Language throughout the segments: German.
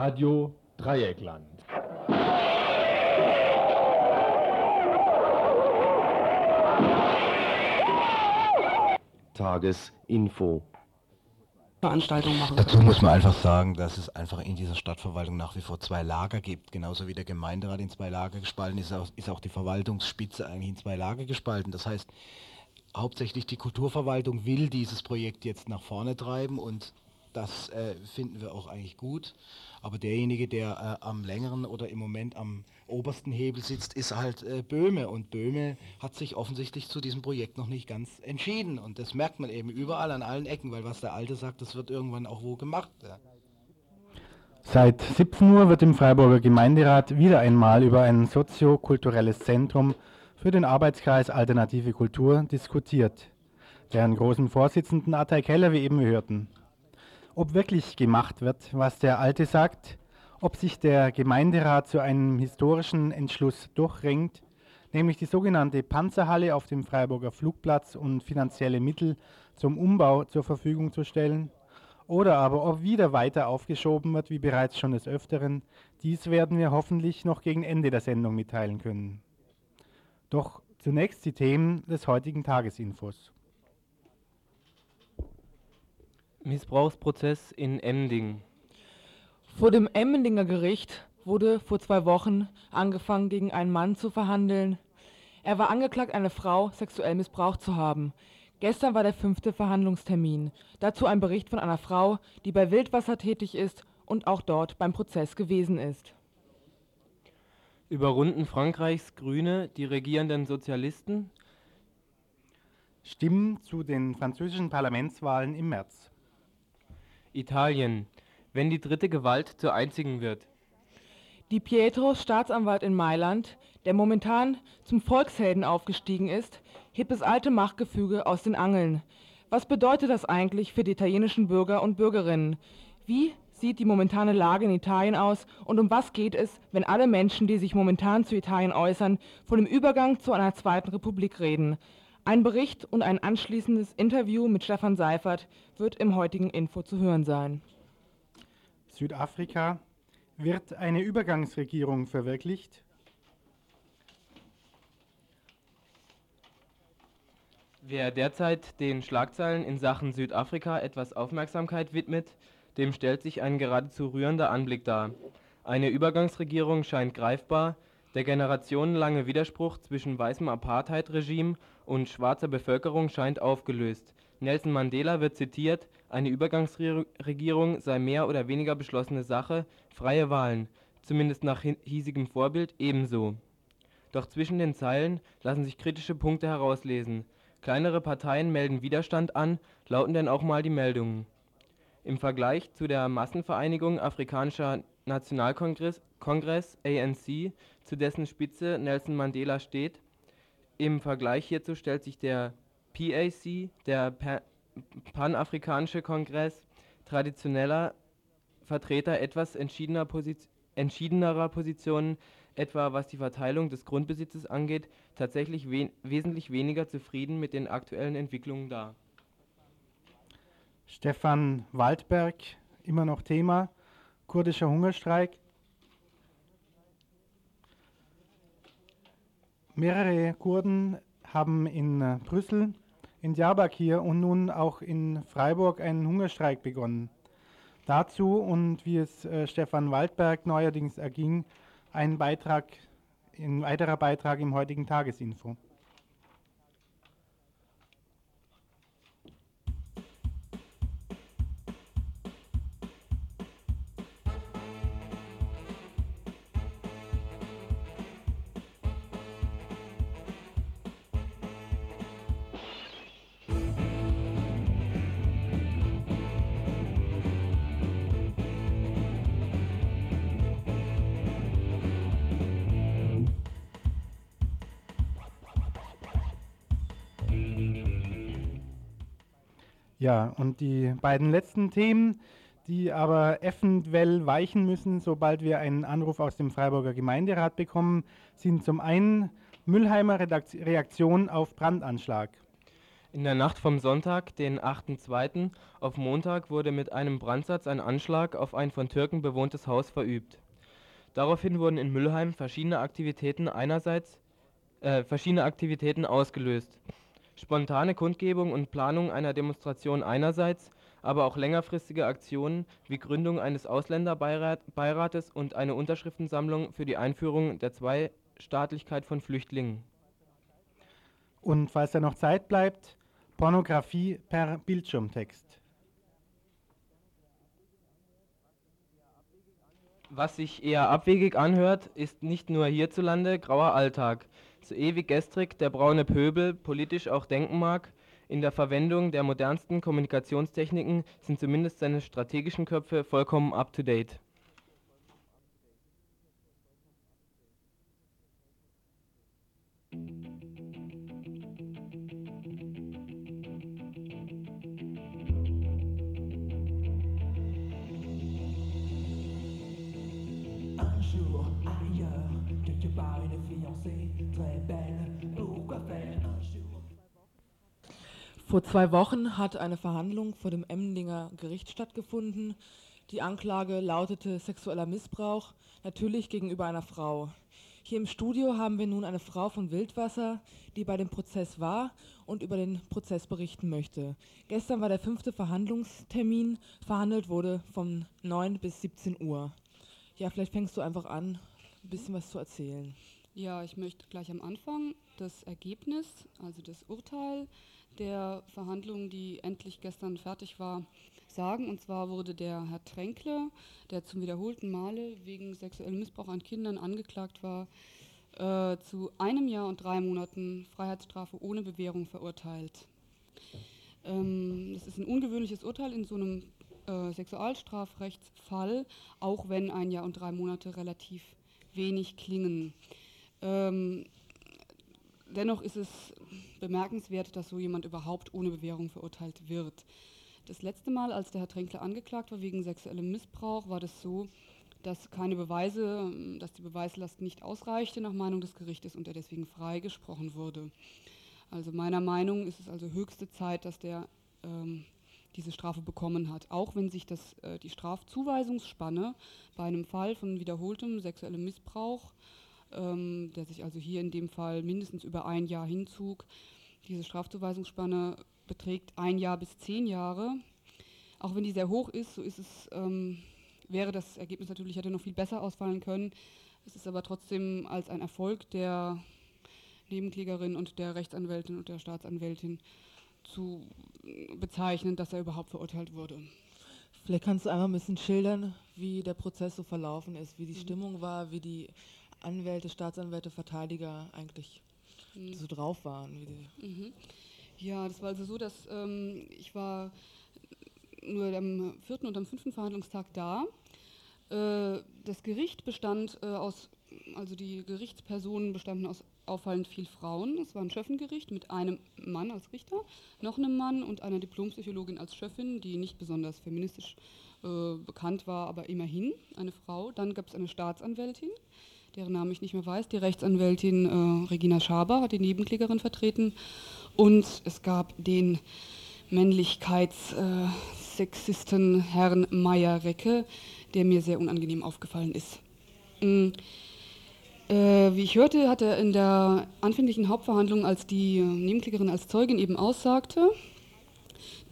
Radio Dreieckland. Tagesinfo. Veranstaltung machen. Dazu muss man einfach sagen, dass es einfach in dieser Stadtverwaltung nach wie vor zwei Lager gibt. Genauso wie der Gemeinderat in zwei Lager gespalten ist, ist auch die Verwaltungsspitze eigentlich in zwei Lager gespalten. Das heißt, hauptsächlich die Kulturverwaltung will dieses Projekt jetzt nach vorne treiben und das äh, finden wir auch eigentlich gut. Aber derjenige, der äh, am längeren oder im Moment am obersten Hebel sitzt, ist halt äh, Böhme. Und Böhme hat sich offensichtlich zu diesem Projekt noch nicht ganz entschieden. Und das merkt man eben überall an allen Ecken, weil was der Alte sagt, das wird irgendwann auch wo gemacht. Ja. Seit 17 Uhr wird im Freiburger Gemeinderat wieder einmal über ein soziokulturelles Zentrum für den Arbeitskreis Alternative Kultur diskutiert. Deren großen Vorsitzenden Atay Keller, wie eben hörten ob wirklich gemacht wird, was der Alte sagt, ob sich der Gemeinderat zu einem historischen Entschluss durchringt, nämlich die sogenannte Panzerhalle auf dem Freiburger Flugplatz und finanzielle Mittel zum Umbau zur Verfügung zu stellen, oder aber ob wieder weiter aufgeschoben wird, wie bereits schon des Öfteren. Dies werden wir hoffentlich noch gegen Ende der Sendung mitteilen können. Doch zunächst die Themen des heutigen Tagesinfos. Missbrauchsprozess in Emding. Vor dem Emmendinger Gericht wurde vor zwei Wochen angefangen, gegen einen Mann zu verhandeln. Er war angeklagt, eine Frau sexuell missbraucht zu haben. Gestern war der fünfte Verhandlungstermin. Dazu ein Bericht von einer Frau, die bei Wildwasser tätig ist und auch dort beim Prozess gewesen ist. Überrunden Frankreichs Grüne die regierenden Sozialisten? Stimmen zu den französischen Parlamentswahlen im März. Italien, wenn die dritte Gewalt zur einzigen wird. Die Pietro, Staatsanwalt in Mailand, der momentan zum Volkshelden aufgestiegen ist, hebt das alte Machtgefüge aus den Angeln. Was bedeutet das eigentlich für die italienischen Bürger und Bürgerinnen? Wie sieht die momentane Lage in Italien aus und um was geht es, wenn alle Menschen, die sich momentan zu Italien äußern, von dem Übergang zu einer zweiten Republik reden? Ein Bericht und ein anschließendes Interview mit Stefan Seifert wird im heutigen Info zu hören sein. Südafrika wird eine Übergangsregierung verwirklicht. Wer derzeit den Schlagzeilen in Sachen Südafrika etwas Aufmerksamkeit widmet, dem stellt sich ein geradezu rührender Anblick dar. Eine Übergangsregierung scheint greifbar, der generationenlange Widerspruch zwischen weißem Apartheid-Regime und schwarzer Bevölkerung scheint aufgelöst. Nelson Mandela wird zitiert, eine Übergangsregierung sei mehr oder weniger beschlossene Sache, freie Wahlen, zumindest nach hiesigem Vorbild, ebenso. Doch zwischen den Zeilen lassen sich kritische Punkte herauslesen. Kleinere Parteien melden Widerstand an, lauten denn auch mal die Meldungen. Im Vergleich zu der Massenvereinigung Afrikanischer Nationalkongress Kongress ANC, zu dessen Spitze Nelson Mandela steht. Im Vergleich hierzu stellt sich der PAC, der Panafrikanische Kongress, traditioneller Vertreter etwas entschiedener Position, entschiedenerer Positionen, etwa was die Verteilung des Grundbesitzes angeht, tatsächlich we wesentlich weniger zufrieden mit den aktuellen Entwicklungen dar. Stefan Waldberg, immer noch Thema, kurdischer Hungerstreik. Mehrere Kurden haben in äh, Brüssel, in Diyarbakir und nun auch in Freiburg einen Hungerstreik begonnen. Dazu und wie es äh, Stefan Waldberg neuerdings erging, ein Beitrag, ein weiterer Beitrag im heutigen Tagesinfo. Ja, und die beiden letzten Themen, die aber eventuell weichen müssen, sobald wir einen Anruf aus dem Freiburger Gemeinderat bekommen, sind zum einen Müllheimer Reaktion auf Brandanschlag. In der Nacht vom Sonntag, den 8.2. auf Montag wurde mit einem Brandsatz ein Anschlag auf ein von Türken bewohntes Haus verübt. Daraufhin wurden in Mülheim verschiedene Aktivitäten einerseits äh, verschiedene Aktivitäten ausgelöst. Spontane Kundgebung und Planung einer Demonstration einerseits, aber auch längerfristige Aktionen wie Gründung eines Ausländerbeirates und eine Unterschriftensammlung für die Einführung der Zweistaatlichkeit von Flüchtlingen. Und falls da noch Zeit bleibt, Pornografie per Bildschirmtext. Was sich eher abwegig anhört, ist nicht nur hierzulande grauer Alltag. So ewig gestrig der braune Pöbel politisch auch denken mag, in der Verwendung der modernsten Kommunikationstechniken sind zumindest seine strategischen Köpfe vollkommen up-to-date. Vor zwei Wochen hat eine Verhandlung vor dem Emdinger Gericht stattgefunden. Die Anklage lautete sexueller Missbrauch, natürlich gegenüber einer Frau. Hier im Studio haben wir nun eine Frau von Wildwasser, die bei dem Prozess war und über den Prozess berichten möchte. Gestern war der fünfte Verhandlungstermin. Verhandelt wurde von 9 bis 17 Uhr. Ja, vielleicht fängst du einfach an, ein bisschen was zu erzählen. Ja, ich möchte gleich am Anfang das Ergebnis, also das Urteil der Verhandlung, die endlich gestern fertig war, sagen. Und zwar wurde der Herr Tränkle, der zum wiederholten Male wegen sexuellem Missbrauch an Kindern angeklagt war, äh, zu einem Jahr und drei Monaten Freiheitsstrafe ohne Bewährung verurteilt. Ähm, das ist ein ungewöhnliches Urteil in so einem äh, Sexualstrafrechtsfall, auch wenn ein Jahr und drei Monate relativ wenig klingen. Ähm, dennoch ist es bemerkenswert, dass so jemand überhaupt ohne Bewährung verurteilt wird. Das letzte Mal, als der Herr Tränkle angeklagt war wegen sexuellem Missbrauch, war das so, dass keine Beweise, dass die Beweislast nicht ausreichte nach Meinung des Gerichtes und er deswegen freigesprochen wurde. Also meiner Meinung ist es also höchste Zeit, dass der ähm, diese Strafe bekommen hat. Auch wenn sich das, äh, die Strafzuweisungsspanne bei einem Fall von wiederholtem sexuellem Missbrauch ähm, der sich also hier in dem Fall mindestens über ein Jahr hinzog. Diese Strafzuweisungsspanne beträgt ein Jahr bis zehn Jahre. Auch wenn die sehr hoch ist, so ist es, ähm, wäre das Ergebnis natürlich hätte noch viel besser ausfallen können. Es ist aber trotzdem als ein Erfolg der Nebenklägerin und der Rechtsanwältin und der Staatsanwältin zu bezeichnen, dass er überhaupt verurteilt wurde. Vielleicht kannst du einmal ein bisschen schildern, wie der Prozess so verlaufen ist, wie die mhm. Stimmung war, wie die Anwälte, Staatsanwälte, Verteidiger eigentlich mhm. so drauf waren. Mhm. Ja, das war also so, dass ähm, ich war nur am vierten und am fünften Verhandlungstag da. Äh, das Gericht bestand äh, aus, also die Gerichtspersonen bestanden aus auffallend viel Frauen. Es war ein Schöffengericht mit einem Mann als Richter, noch einem Mann und einer Diplompsychologin als Schöffin, die nicht besonders feministisch äh, bekannt war, aber immerhin eine Frau. Dann gab es eine Staatsanwältin, deren Namen ich nicht mehr weiß. Die Rechtsanwältin äh, Regina Schaber hat die Nebenklägerin vertreten. Und es gab den Männlichkeitssexisten äh, Herrn Meyer-Recke, der mir sehr unangenehm aufgefallen ist. Mhm. Äh, wie ich hörte, hat er in der anfänglichen Hauptverhandlung, als die Nebenklägerin als Zeugin eben aussagte,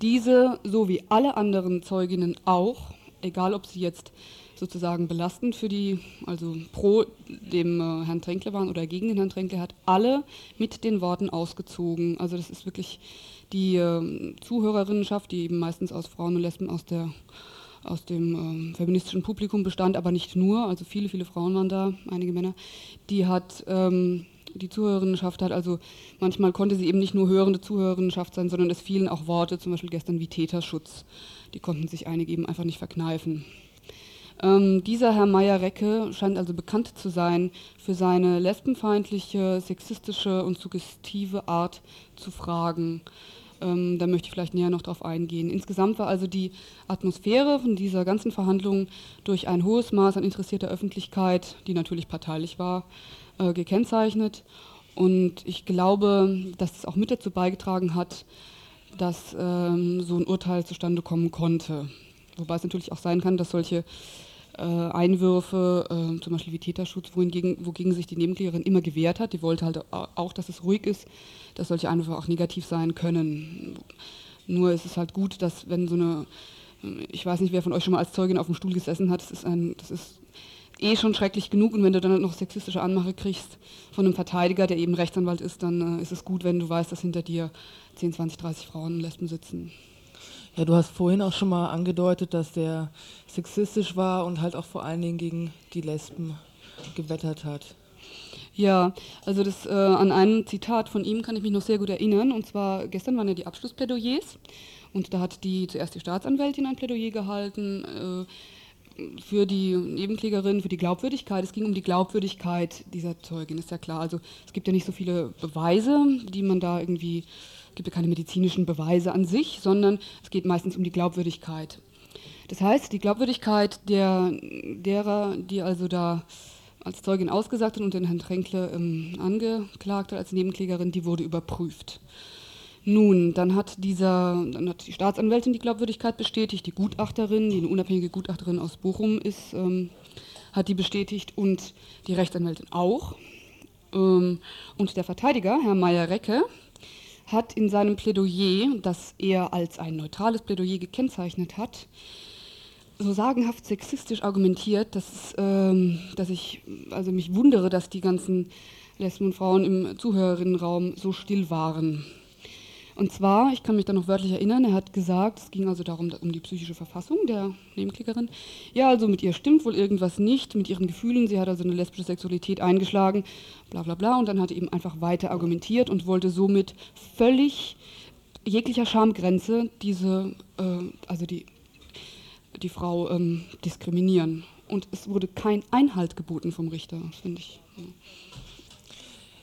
diese, so wie alle anderen Zeuginnen auch, egal ob sie jetzt sozusagen belastend für die, also pro dem äh, Herrn Tränkle waren oder gegen den Herrn Tränkle, hat alle mit den Worten ausgezogen. Also das ist wirklich die äh, Zuhörerinnenschaft, die eben meistens aus Frauen und Lesben aus der aus dem äh, feministischen Publikum bestand, aber nicht nur, also viele, viele Frauen waren da, einige Männer, die hat ähm, die Zuhörerinnenschaft hat, also manchmal konnte sie eben nicht nur hörende Zuhörerinnenschaft sein, sondern es fielen auch Worte, zum Beispiel gestern wie Täterschutz. Die konnten sich einige eben einfach nicht verkneifen. Ähm, dieser Herr Meyer-Recke scheint also bekannt zu sein für seine lesbenfeindliche, sexistische und suggestive Art zu fragen. Ähm, da möchte ich vielleicht näher noch darauf eingehen. Insgesamt war also die Atmosphäre von dieser ganzen Verhandlung durch ein hohes Maß an interessierter Öffentlichkeit, die natürlich parteilich war, äh, gekennzeichnet. Und ich glaube, dass es auch mit dazu beigetragen hat, dass ähm, so ein Urteil zustande kommen konnte. Wobei es natürlich auch sein kann, dass solche Einwürfe, äh, zum Beispiel wie Täterschutz, wohingegen, wogegen sich die Nebenklägerin immer gewehrt hat, die wollte halt auch, dass es ruhig ist, dass solche Einwürfe auch negativ sein können. Nur ist es halt gut, dass wenn so eine, ich weiß nicht, wer von euch schon mal als Zeugin auf dem Stuhl gesessen hat, das ist, ein, das ist eh schon schrecklich genug und wenn du dann noch sexistische Anmache kriegst von einem Verteidiger, der eben Rechtsanwalt ist, dann äh, ist es gut, wenn du weißt, dass hinter dir 10, 20, 30 Frauen und Lesben sitzen. Ja, du hast vorhin auch schon mal angedeutet, dass der sexistisch war und halt auch vor allen Dingen gegen die Lesben gewettert hat. Ja, also das äh, an ein Zitat von ihm kann ich mich noch sehr gut erinnern. Und zwar gestern waren ja die Abschlussplädoyers und da hat die zuerst die Staatsanwältin ein Plädoyer gehalten äh, für die Nebenklägerin, für die Glaubwürdigkeit. Es ging um die Glaubwürdigkeit dieser Zeugin, ist ja klar. Also es gibt ja nicht so viele Beweise, die man da irgendwie gibt ja keine medizinischen Beweise an sich, sondern es geht meistens um die Glaubwürdigkeit. Das heißt, die Glaubwürdigkeit der, derer, die also da als Zeugin ausgesagt und den Herrn Tränkle ähm, angeklagt hat als Nebenklägerin, die wurde überprüft. Nun, dann hat dieser, dann hat die Staatsanwältin die Glaubwürdigkeit bestätigt, die Gutachterin, die eine unabhängige Gutachterin aus Bochum ist, ähm, hat die bestätigt und die Rechtsanwältin auch. Ähm, und der Verteidiger, Herr Meyer-Recke, hat in seinem Plädoyer, das er als ein neutrales Plädoyer gekennzeichnet hat, so sagenhaft sexistisch argumentiert, dass, ähm, dass ich also mich wundere, dass die ganzen Lesben und Frauen im Zuhörerinnenraum so still waren. Und zwar, ich kann mich da noch wörtlich erinnern, er hat gesagt, es ging also darum, um die psychische Verfassung der Nebenklickerin. Ja, also mit ihr stimmt wohl irgendwas nicht, mit ihren Gefühlen, sie hat also eine lesbische Sexualität eingeschlagen, bla bla bla. Und dann hat er eben einfach weiter argumentiert und wollte somit völlig jeglicher Schamgrenze diese, äh, also die, die Frau ähm, diskriminieren. Und es wurde kein Einhalt geboten vom Richter, finde ich. Ja.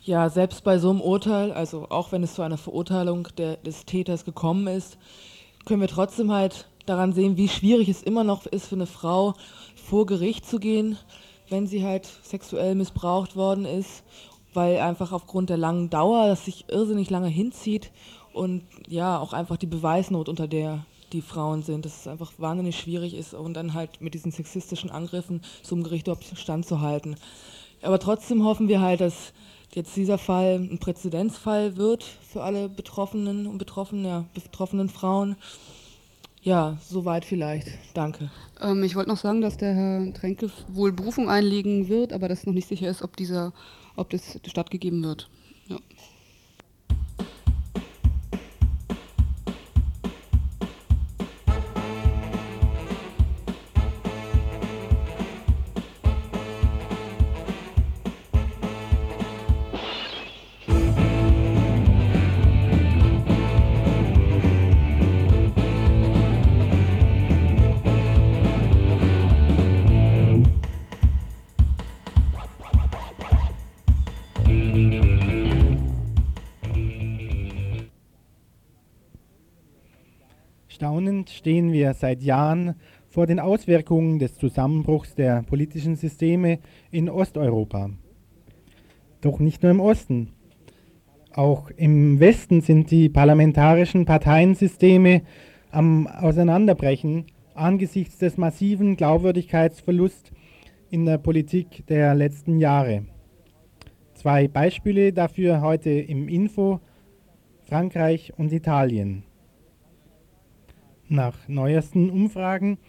Ja, selbst bei so einem Urteil, also auch wenn es zu einer Verurteilung der, des Täters gekommen ist, können wir trotzdem halt daran sehen, wie schwierig es immer noch ist für eine Frau vor Gericht zu gehen, wenn sie halt sexuell missbraucht worden ist, weil einfach aufgrund der langen Dauer das sich irrsinnig lange hinzieht und ja, auch einfach die Beweisnot, unter der die Frauen sind, dass es einfach wahnsinnig schwierig ist und dann halt mit diesen sexistischen Angriffen zum Gericht überhaupt standzuhalten. Aber trotzdem hoffen wir halt, dass jetzt dieser Fall ein Präzedenzfall wird für alle Betroffenen und Betroffenen, ja, betroffenen Frauen. Ja, soweit vielleicht. Danke. Ähm, ich wollte noch sagen, dass der Herr Tränke wohl Berufung einlegen wird, aber dass noch nicht sicher ist, ob, dieser, ob das stattgegeben wird. Ja. Staunend stehen wir seit Jahren vor den Auswirkungen des Zusammenbruchs der politischen Systeme in Osteuropa. Doch nicht nur im Osten. Auch im Westen sind die parlamentarischen Parteiensysteme am Auseinanderbrechen angesichts des massiven Glaubwürdigkeitsverlusts in der Politik der letzten Jahre. Zwei Beispiele dafür heute im Info Frankreich und Italien. Nach neuesten Umfragen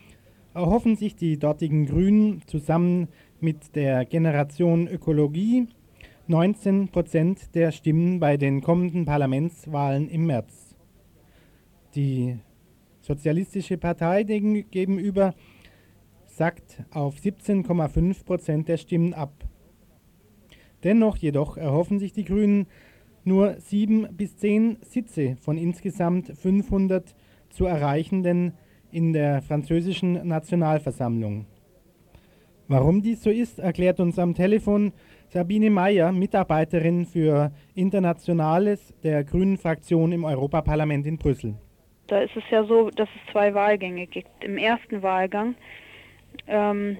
erhoffen sich die dortigen Grünen zusammen mit der Generation Ökologie 19 Prozent der Stimmen bei den kommenden Parlamentswahlen im März. Die Sozialistische Partei gegenüber sackt auf 17,5 Prozent der Stimmen ab. Dennoch jedoch erhoffen sich die Grünen nur sieben bis zehn Sitze von insgesamt 500 zu erreichenden in der französischen Nationalversammlung. Warum dies so ist, erklärt uns am Telefon Sabine Mayer, Mitarbeiterin für Internationales der Grünen Fraktion im Europaparlament in Brüssel. Da ist es ja so, dass es zwei Wahlgänge gibt. Im ersten Wahlgang ähm,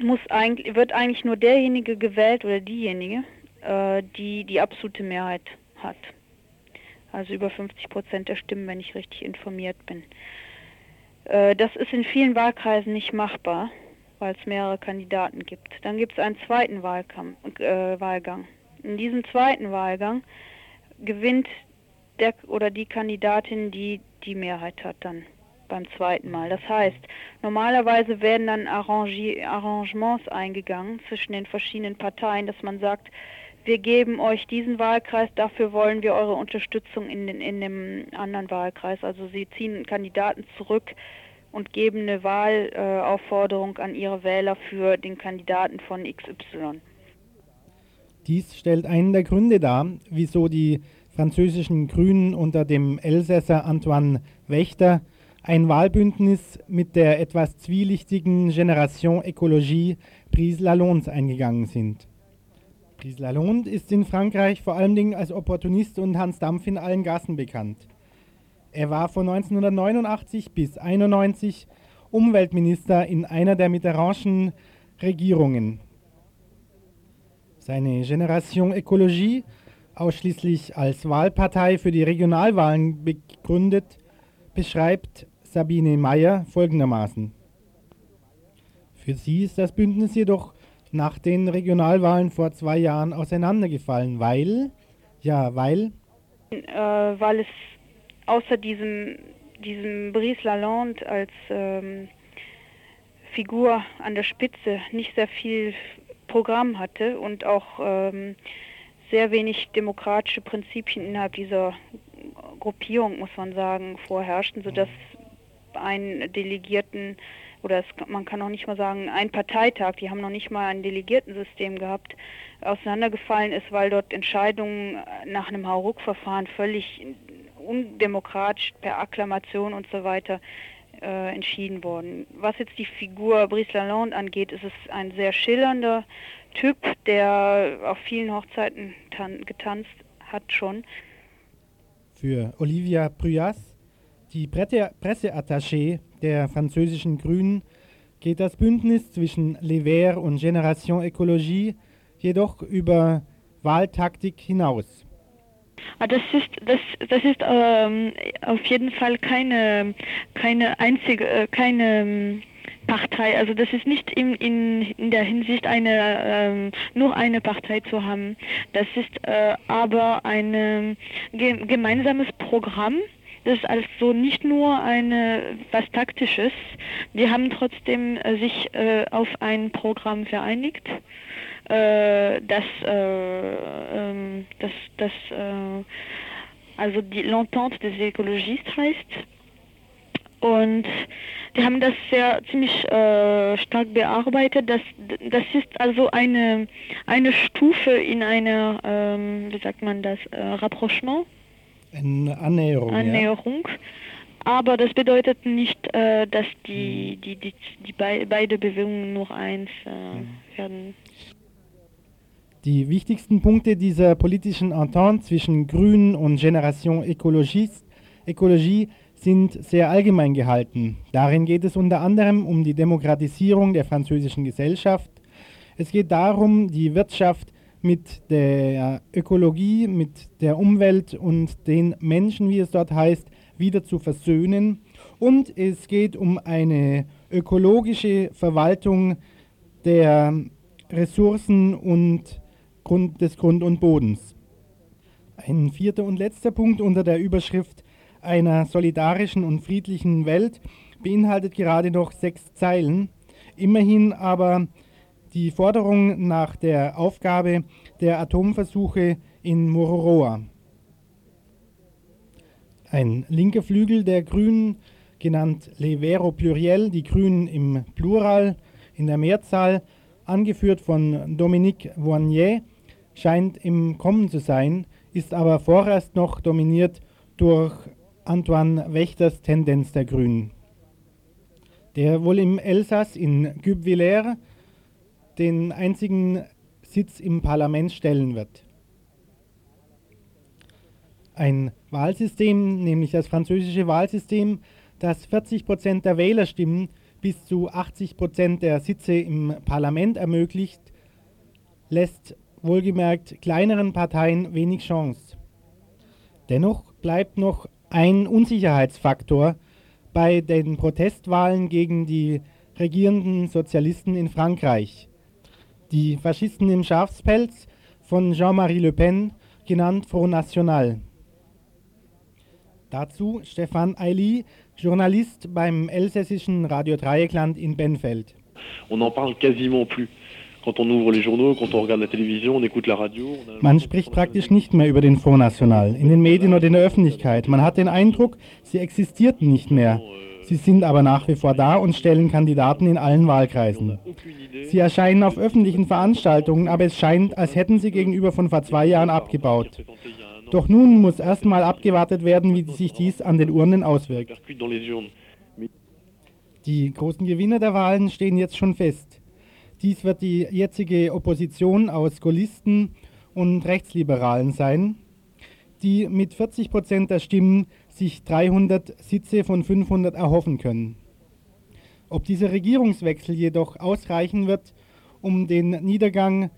muss eigentlich, wird eigentlich nur derjenige gewählt oder diejenige, äh, die die absolute Mehrheit hat. Also über 50 Prozent der Stimmen, wenn ich richtig informiert bin. Äh, das ist in vielen Wahlkreisen nicht machbar, weil es mehrere Kandidaten gibt. Dann gibt es einen zweiten Wahlkampf, äh, Wahlgang. In diesem zweiten Wahlgang gewinnt der oder die Kandidatin, die die Mehrheit hat dann beim zweiten Mal. Das heißt, normalerweise werden dann Arrangements eingegangen zwischen den verschiedenen Parteien, dass man sagt, wir geben euch diesen Wahlkreis, dafür wollen wir eure Unterstützung in, den, in dem anderen Wahlkreis. Also sie ziehen Kandidaten zurück und geben eine Wahlaufforderung an ihre Wähler für den Kandidaten von XY. Dies stellt einen der Gründe dar, wieso die französischen Grünen unter dem Elsässer Antoine Wächter ein Wahlbündnis mit der etwas zwielichtigen Generation Ecologie Prise Lalonde eingegangen sind. Prise Lalonde ist in Frankreich vor allen Dingen als Opportunist und Hans Dampf in allen Gassen bekannt. Er war von 1989 bis 1991 Umweltminister in einer der Mitterrandschen Regierungen. Seine Generation Ecologie, ausschließlich als Wahlpartei für die Regionalwahlen begründet, beschreibt Sabine Meyer folgendermaßen. Für sie ist das Bündnis jedoch nach den Regionalwahlen vor zwei Jahren auseinandergefallen, weil, ja, weil? Äh, weil es außer diesem, diesem Brice Lalonde als ähm, Figur an der Spitze nicht sehr viel Programm hatte und auch ähm, sehr wenig demokratische Prinzipien innerhalb dieser Gruppierung, muss man sagen, vorherrschten, sodass ein Delegierten oder es, man kann auch nicht mal sagen, ein Parteitag, die haben noch nicht mal ein Delegiertensystem gehabt, auseinandergefallen ist, weil dort Entscheidungen nach einem Hauruck-Verfahren völlig undemokratisch per Akklamation und so weiter äh, entschieden worden. Was jetzt die Figur Brice Lalonde angeht, ist es ein sehr schillernder Typ, der auf vielen Hochzeiten getanzt hat schon. Für Olivia Bruyas, die Presseattachée der französischen Grünen, geht das Bündnis zwischen Les Verts und Génération Écologie jedoch über Wahltaktik hinaus. Ah, das ist, das, das ist ähm, auf jeden Fall keine, keine einzige, äh, keine ähm, Partei. Also das ist nicht in, in, in der Hinsicht eine ähm, nur eine Partei zu haben. Das ist äh, aber ein ge gemeinsames Programm. Das ist also nicht nur eine was taktisches. Wir haben trotzdem äh, sich äh, auf ein Programm vereinigt, äh, das äh, ähm, das das äh, also die l'entente des écologistes heißt und die haben das sehr ziemlich äh, stark bearbeitet. Das, das ist also eine, eine Stufe in einer, ähm, wie sagt man das, äh, Rapprochement? Eine Annäherung. Annäherung. Ja. Aber das bedeutet nicht, äh, dass die, hm. die, die, die be beide Bewegungen nur eins äh, hm. werden. Die wichtigsten Punkte dieser politischen Entente zwischen Grünen und Generation Ökologie sind sehr allgemein gehalten. Darin geht es unter anderem um die Demokratisierung der französischen Gesellschaft. Es geht darum, die Wirtschaft mit der Ökologie, mit der Umwelt und den Menschen, wie es dort heißt, wieder zu versöhnen. Und es geht um eine ökologische Verwaltung der Ressourcen und Grund, des Grund und Bodens. Ein vierter und letzter Punkt unter der Überschrift einer solidarischen und friedlichen Welt beinhaltet gerade noch sechs Zeilen. Immerhin aber die Forderung nach der Aufgabe der Atomversuche in Mururoa. Ein linker Flügel der Grünen, genannt Les Vero Pluriel, die Grünen im Plural, in der Mehrzahl, angeführt von Dominique Voignier, scheint im Kommen zu sein, ist aber vorerst noch dominiert durch Antoine Wächters Tendenz der Grünen, der wohl im Elsass in Gübwiller den einzigen Sitz im Parlament stellen wird. Ein Wahlsystem, nämlich das französische Wahlsystem, das 40 Prozent der Wählerstimmen bis zu 80 Prozent der Sitze im Parlament ermöglicht, lässt wohlgemerkt kleineren Parteien wenig Chance. Dennoch bleibt noch ein Unsicherheitsfaktor bei den Protestwahlen gegen die regierenden Sozialisten in Frankreich. Die Faschisten im Schafspelz von Jean-Marie Le Pen, genannt Front National. Dazu Stefan Eili, Journalist beim elsässischen Radio Dreieckland in Benfeld. On n'en parle quasiment plus. Man spricht praktisch nicht mehr über den Front National, in den Medien oder in der Öffentlichkeit. Man hat den Eindruck, sie existierten nicht mehr. Sie sind aber nach wie vor da und stellen Kandidaten in allen Wahlkreisen. Sie erscheinen auf öffentlichen Veranstaltungen, aber es scheint, als hätten sie gegenüber von vor zwei Jahren abgebaut. Doch nun muss erstmal abgewartet werden, wie sich dies an den Urnen auswirkt. Die großen Gewinner der Wahlen stehen jetzt schon fest. Dies wird die jetzige Opposition aus Gaullisten und Rechtsliberalen sein, die mit 40 Prozent der Stimmen sich 300 Sitze von 500 erhoffen können. Ob dieser Regierungswechsel jedoch ausreichen wird, um den Niedergang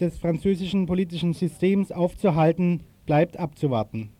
des französischen politischen Systems aufzuhalten, bleibt abzuwarten.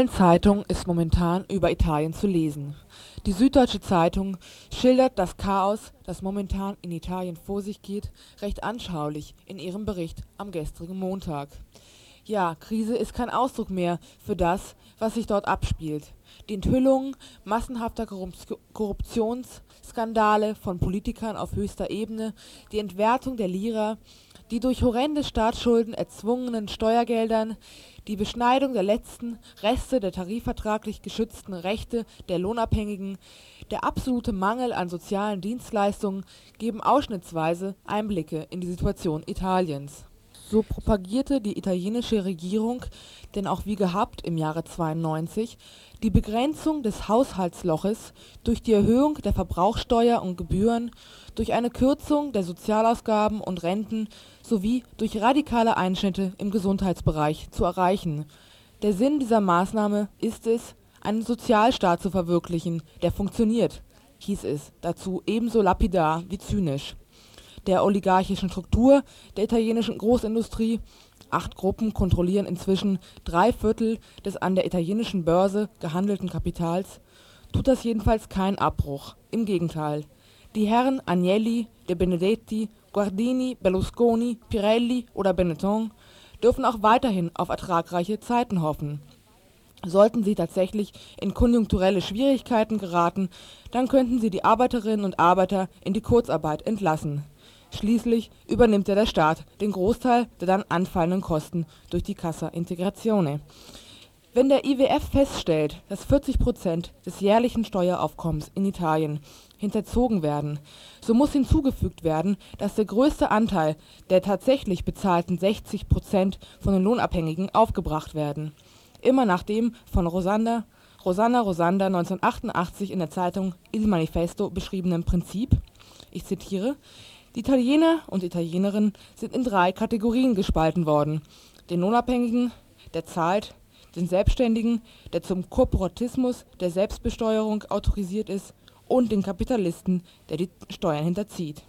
Allen Zeitungen ist momentan über Italien zu lesen. Die Süddeutsche Zeitung schildert das Chaos, das momentan in Italien vor sich geht, recht anschaulich in ihrem Bericht am gestrigen Montag. Ja, Krise ist kein Ausdruck mehr für das, was sich dort abspielt. Die Enthüllungen massenhafter Korruptionsskandale von Politikern auf höchster Ebene, die Entwertung der Lira, die durch horrende Staatsschulden erzwungenen Steuergeldern, die Beschneidung der letzten Reste der tarifvertraglich geschützten Rechte der Lohnabhängigen, der absolute Mangel an sozialen Dienstleistungen geben ausschnittsweise Einblicke in die Situation Italiens. So propagierte die italienische Regierung denn auch wie gehabt im Jahre 92 die Begrenzung des Haushaltsloches durch die Erhöhung der Verbrauchsteuer und Gebühren, durch eine Kürzung der Sozialausgaben und Renten sowie durch radikale Einschnitte im Gesundheitsbereich zu erreichen. Der Sinn dieser Maßnahme ist es, einen Sozialstaat zu verwirklichen, der funktioniert, hieß es dazu ebenso lapidar wie zynisch. Der oligarchischen Struktur der italienischen Großindustrie Acht Gruppen kontrollieren inzwischen drei Viertel des an der italienischen Börse gehandelten Kapitals, tut das jedenfalls keinen Abbruch, im Gegenteil. Die Herren Agnelli, De Benedetti, Guardini, Berlusconi, Pirelli oder Benetton dürfen auch weiterhin auf ertragreiche Zeiten hoffen. Sollten sie tatsächlich in konjunkturelle Schwierigkeiten geraten, dann könnten sie die Arbeiterinnen und Arbeiter in die Kurzarbeit entlassen Schließlich übernimmt ja der Staat den Großteil der dann anfallenden Kosten durch die Cassa Integrazione. Wenn der IWF feststellt, dass 40 Prozent des jährlichen Steueraufkommens in Italien hinterzogen werden, so muss hinzugefügt werden, dass der größte Anteil der tatsächlich bezahlten 60 Prozent von den Lohnabhängigen aufgebracht werden. Immer nach dem von Rosander, Rosanna Rosander 1988 in der Zeitung Il Manifesto beschriebenen Prinzip, ich zitiere, die Italiener und Italienerinnen sind in drei Kategorien gespalten worden: den Lohnabhängigen, der zahlt, den Selbstständigen, der zum Korporatismus der Selbstbesteuerung autorisiert ist, und den Kapitalisten, der die Steuern hinterzieht.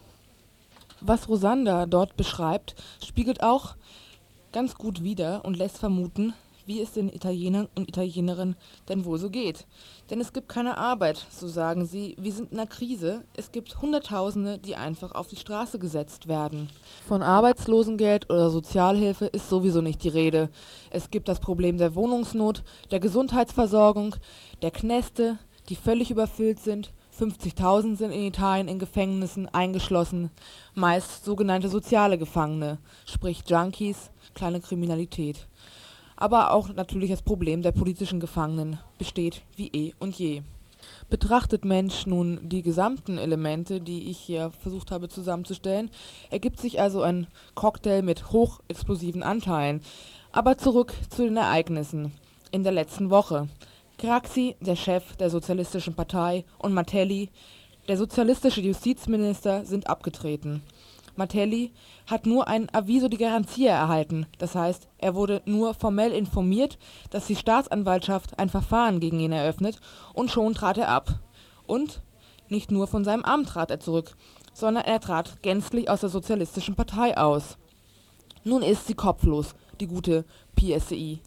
Was Rosander dort beschreibt, spiegelt auch ganz gut wider und lässt vermuten wie es den Italienern und Italienerinnen denn wohl so geht. Denn es gibt keine Arbeit, so sagen sie, wir sind in einer Krise, es gibt Hunderttausende, die einfach auf die Straße gesetzt werden. Von Arbeitslosengeld oder Sozialhilfe ist sowieso nicht die Rede. Es gibt das Problem der Wohnungsnot, der Gesundheitsversorgung, der Knäste, die völlig überfüllt sind, 50.000 sind in Italien in Gefängnissen eingeschlossen, meist sogenannte soziale Gefangene, sprich Junkies, kleine Kriminalität aber auch natürlich das Problem der politischen Gefangenen besteht wie eh und je. Betrachtet Mensch nun die gesamten Elemente, die ich hier versucht habe zusammenzustellen, ergibt sich also ein Cocktail mit hochexplosiven Anteilen. Aber zurück zu den Ereignissen in der letzten Woche. Craxi, der Chef der Sozialistischen Partei, und Martelli, der sozialistische Justizminister, sind abgetreten. Martelli hat nur ein Aviso di Garanzia erhalten, das heißt, er wurde nur formell informiert, dass die Staatsanwaltschaft ein Verfahren gegen ihn eröffnet, und schon trat er ab. Und nicht nur von seinem Amt trat er zurück, sondern er trat gänzlich aus der Sozialistischen Partei aus. Nun ist sie kopflos, die gute PSI,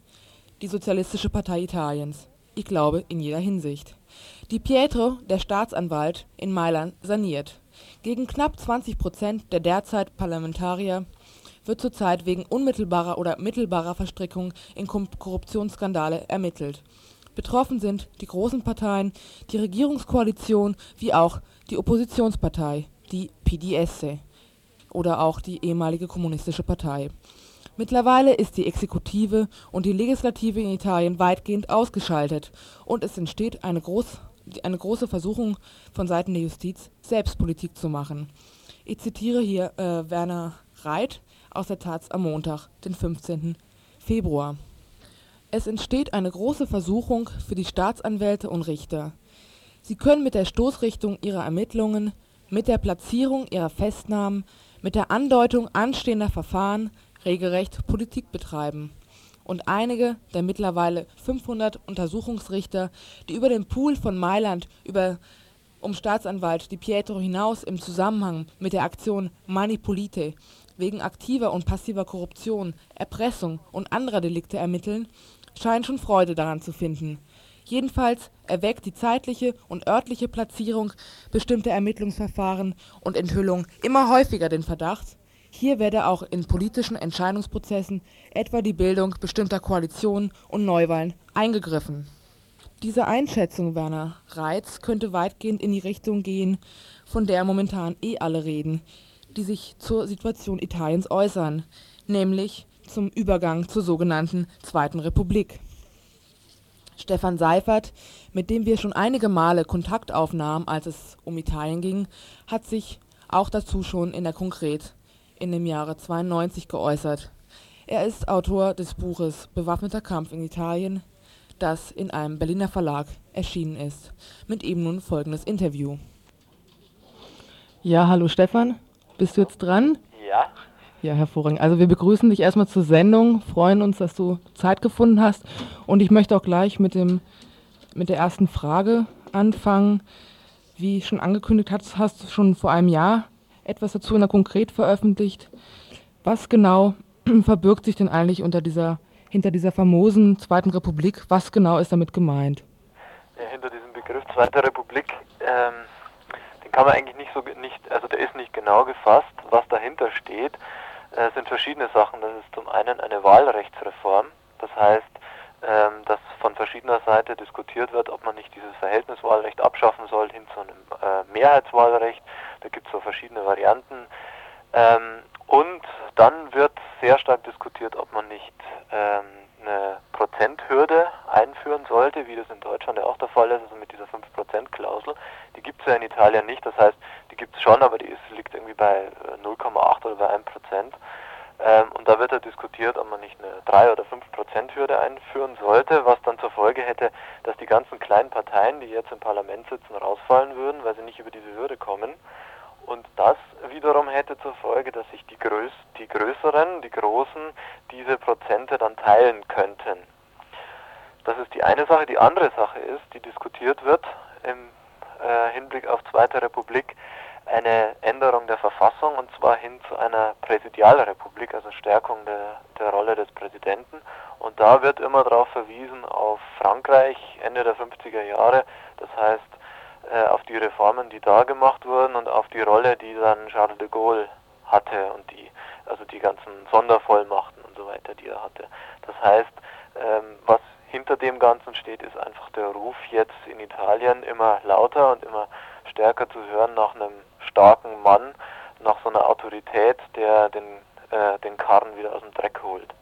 die Sozialistische Partei Italiens. Ich glaube, in jeder Hinsicht. Di Pietro, der Staatsanwalt, in Mailand saniert gegen knapp 20 Prozent der derzeit Parlamentarier wird zurzeit wegen unmittelbarer oder mittelbarer Verstrickung in Korruptionsskandale ermittelt. Betroffen sind die großen Parteien, die Regierungskoalition wie auch die Oppositionspartei, die PDS oder auch die ehemalige Kommunistische Partei. Mittlerweile ist die Exekutive und die Legislative in Italien weitgehend ausgeschaltet und es entsteht eine groß eine große Versuchung von Seiten der Justiz, Selbstpolitik zu machen. Ich zitiere hier äh, Werner Reit aus der Taz am Montag, den 15. Februar. Es entsteht eine große Versuchung für die Staatsanwälte und Richter. Sie können mit der Stoßrichtung ihrer Ermittlungen, mit der Platzierung ihrer Festnahmen, mit der Andeutung anstehender Verfahren regelrecht Politik betreiben und einige der mittlerweile 500 Untersuchungsrichter, die über den Pool von Mailand über um Staatsanwalt Di Pietro hinaus im Zusammenhang mit der Aktion Mani Pulite wegen aktiver und passiver Korruption, Erpressung und anderer Delikte ermitteln, scheinen schon Freude daran zu finden. Jedenfalls erweckt die zeitliche und örtliche Platzierung bestimmter Ermittlungsverfahren und Enthüllung immer häufiger den Verdacht hier werde auch in politischen Entscheidungsprozessen, etwa die Bildung bestimmter Koalitionen und Neuwahlen, eingegriffen. Diese Einschätzung Werner Reitz könnte weitgehend in die Richtung gehen, von der momentan eh alle reden, die sich zur Situation Italiens äußern, nämlich zum Übergang zur sogenannten Zweiten Republik. Stefan Seifert, mit dem wir schon einige Male Kontakt aufnahmen, als es um Italien ging, hat sich auch dazu schon in der Konkret in dem Jahre 92 geäußert. Er ist Autor des Buches Bewaffneter Kampf in Italien, das in einem Berliner Verlag erschienen ist. Mit ihm nun folgendes Interview. Ja, hallo Stefan, bist du jetzt dran? Ja. Ja, hervorragend. Also wir begrüßen dich erstmal zur Sendung, freuen uns, dass du Zeit gefunden hast und ich möchte auch gleich mit, dem, mit der ersten Frage anfangen. Wie schon angekündigt hast, hast du schon vor einem Jahr etwas dazu in der Konkret veröffentlicht. Was genau verbirgt sich denn eigentlich unter dieser, hinter dieser famosen Zweiten Republik? Was genau ist damit gemeint? Ja, hinter diesem Begriff Zweite Republik, ähm, den kann man eigentlich nicht so, nicht, also der ist nicht genau gefasst. Was dahinter steht, äh, sind verschiedene Sachen. Das ist zum einen eine Wahlrechtsreform. Das heißt, dass von verschiedener Seite diskutiert wird, ob man nicht dieses Verhältniswahlrecht abschaffen soll hin zu einem äh, Mehrheitswahlrecht. Da gibt es so verschiedene Varianten. Ähm, und dann wird sehr stark diskutiert, ob man nicht ähm, eine Prozenthürde einführen sollte, wie das in Deutschland ja auch der Fall ist, also mit dieser 5%-Klausel. Die gibt es ja in Italien nicht, das heißt, die gibt es schon, aber die ist, liegt irgendwie bei 0,8 äh, oder bei 1%. Ähm, und da wird ja diskutiert, ob man nicht eine 3 oder 5 Prozent Hürde einführen sollte, was dann zur Folge hätte, dass die ganzen kleinen Parteien, die jetzt im Parlament sitzen, rausfallen würden, weil sie nicht über diese Hürde kommen. Und das wiederum hätte zur Folge, dass sich die, Größ die Größeren, die Großen, diese Prozente dann teilen könnten. Das ist die eine Sache. Die andere Sache ist, die diskutiert wird im äh, Hinblick auf Zweite Republik, eine Änderung der Verfassung und zwar hin zu einer Präsidialrepublik, also Stärkung der, der Rolle des Präsidenten. Und da wird immer darauf verwiesen auf Frankreich Ende der 50er Jahre, das heißt äh, auf die Reformen, die da gemacht wurden und auf die Rolle, die dann Charles de Gaulle hatte und die, also die ganzen Sondervollmachten und so weiter, die er hatte. Das heißt, ähm, was hinter dem Ganzen steht, ist einfach der Ruf jetzt in Italien immer lauter und immer stärker zu hören nach einem starken Mann, nach so einer Autorität, der den, äh, den Karren wieder aus dem Dreck holt.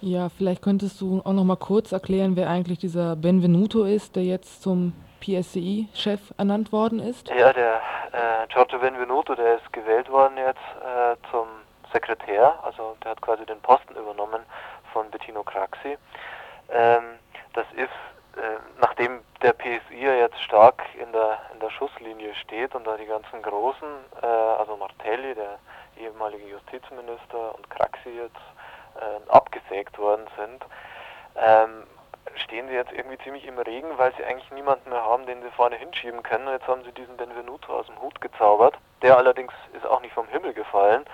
Ja, vielleicht könntest du auch noch mal kurz erklären, wer eigentlich dieser Benvenuto ist, der jetzt zum PSCI-Chef ernannt worden ist. Ja, der äh, Giorgio Benvenuto, der ist gewählt worden jetzt äh, zum Sekretär, also der hat quasi den Posten übernommen von Bettino Craxi. Ähm, das ist, nachdem der PSI ja jetzt stark in der, in der Schusslinie steht und da die ganzen Großen, äh, also Martelli, der ehemalige Justizminister und Craxi jetzt äh, abgesägt worden sind, ähm, stehen sie jetzt irgendwie ziemlich im Regen, weil sie eigentlich niemanden mehr haben, den sie vorne hinschieben können. Jetzt haben sie diesen Benvenuto aus dem Hut gezaubert. Der allerdings ist auch nicht vom Himmel gefallen,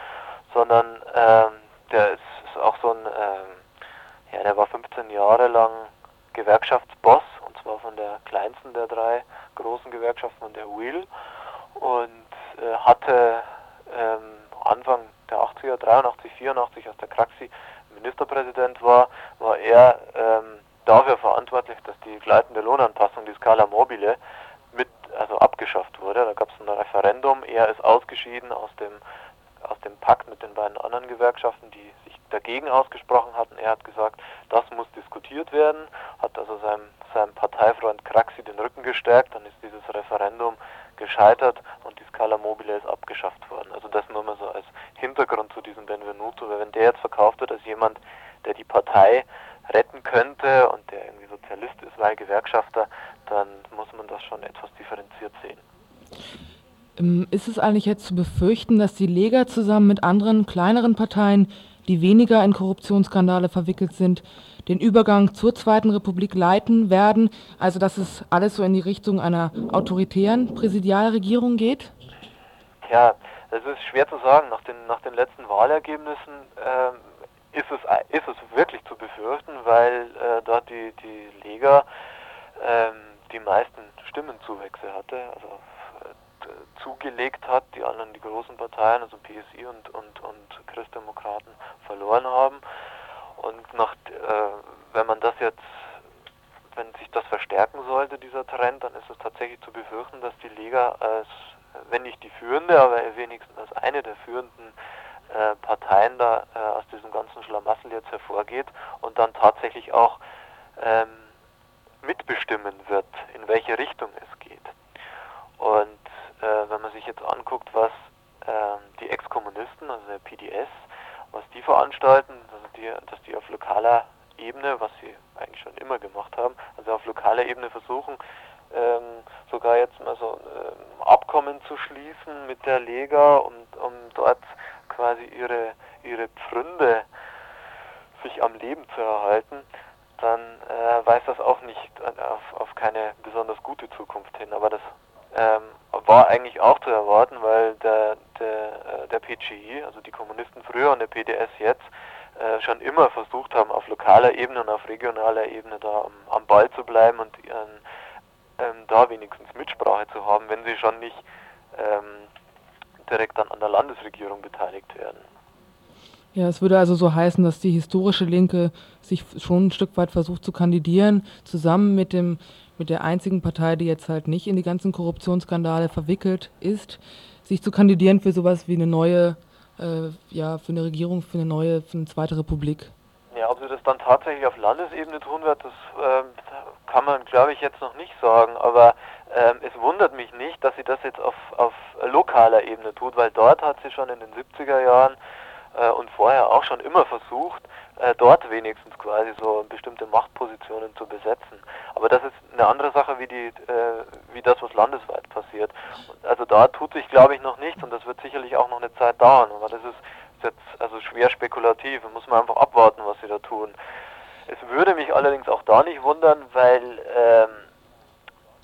sondern ähm, der ist, ist, auch so ein, ähm, ja, der war 15 Jahre lang Gewerkschaftsboss und zwar von der kleinsten der drei großen Gewerkschaften, der Wheel und äh, hatte ähm, Anfang der 80er, 83, 84, als der Craxi Ministerpräsident war, war er ähm, dafür verantwortlich, dass die gleitende Lohnanpassung, die Scala Mobile, mit also abgeschafft wurde. Da gab es ein Referendum. Er ist ausgeschieden aus dem aus dem Pakt mit den beiden anderen Gewerkschaften, die dagegen ausgesprochen hatten. Er hat gesagt, das muss diskutiert werden, hat also seinem, seinem Parteifreund Craxi den Rücken gestärkt, dann ist dieses Referendum gescheitert und die Scala Mobile ist abgeschafft worden. Also das nur mal so als Hintergrund zu diesem Benvenuto, weil wenn der jetzt verkauft wird als jemand, der die Partei retten könnte und der irgendwie Sozialist ist, weil Gewerkschafter, dann muss man das schon etwas differenziert sehen. Ähm, ist es eigentlich jetzt zu befürchten, dass die Lega zusammen mit anderen kleineren Parteien, die weniger in Korruptionsskandale verwickelt sind, den Übergang zur Zweiten Republik leiten werden? Also dass es alles so in die Richtung einer autoritären Präsidialregierung geht? Ja, das ist schwer zu sagen. Nach den, nach den letzten Wahlergebnissen ähm, ist es, ist es wirklich zu befürchten, weil äh, dort die, die Lega ähm, die meisten Stimmenzuwächse hatte, also äh, zugelegt hat, die anderen, die großen Parteien, also PSI und, und, und Christdemokraten, verloren haben. Und nach, äh, wenn man das jetzt, wenn sich das verstärken sollte, dieser Trend, dann ist es tatsächlich zu befürchten, dass die Lega als, wenn nicht die führende, aber wenigstens als eine der führenden äh, Parteien da äh, aus diesem ganzen Schlamassel jetzt hervorgeht und dann tatsächlich auch ähm, mitbestimmen wird, in welche Richtung es geht. Und äh, wenn man sich jetzt anguckt, was ähm, die Ex-Kommunisten, also der PDS, was die veranstalten, also die, dass die auf lokaler Ebene, was sie eigentlich schon immer gemacht haben, also auf lokaler Ebene versuchen, ähm, sogar jetzt mal so ähm, Abkommen zu schließen mit der Lega, um, um dort quasi ihre, ihre Pfründe sich am Leben zu erhalten, dann äh, weist das auch nicht auf, auf keine besonders gute Zukunft hin. Aber das ähm, war eigentlich auch zu erwarten, weil der, der, äh, der PGI, also die Kommunisten früher und der PDS jetzt, äh, schon immer versucht haben, auf lokaler Ebene und auf regionaler Ebene da am, am Ball zu bleiben und ähm, da wenigstens Mitsprache zu haben, wenn sie schon nicht ähm, direkt dann an der Landesregierung beteiligt werden. Ja, es würde also so heißen, dass die historische Linke sich schon ein Stück weit versucht zu kandidieren, zusammen mit dem mit der einzigen Partei, die jetzt halt nicht in die ganzen Korruptionsskandale verwickelt ist, sich zu kandidieren für sowas wie eine neue, äh, ja, für eine Regierung, für eine neue, für eine zweite Republik. Ja, ob sie das dann tatsächlich auf Landesebene tun wird, das äh, kann man, glaube ich, jetzt noch nicht sagen. Aber ähm, es wundert mich nicht, dass sie das jetzt auf, auf lokaler Ebene tut, weil dort hat sie schon in den 70er Jahren äh, und vorher auch schon immer versucht, äh, dort wenigstens quasi so bestimmte Machtpositionen zu besetzen. Aber das ist eine andere Sache wie die, äh, wie das, was landesweit passiert. Also da tut sich, glaube ich, noch nichts und das wird sicherlich auch noch eine Zeit dauern. Aber das ist jetzt also schwer spekulativ. Da muss man einfach abwarten, was sie da tun. Es würde mich allerdings auch da nicht wundern, weil ähm,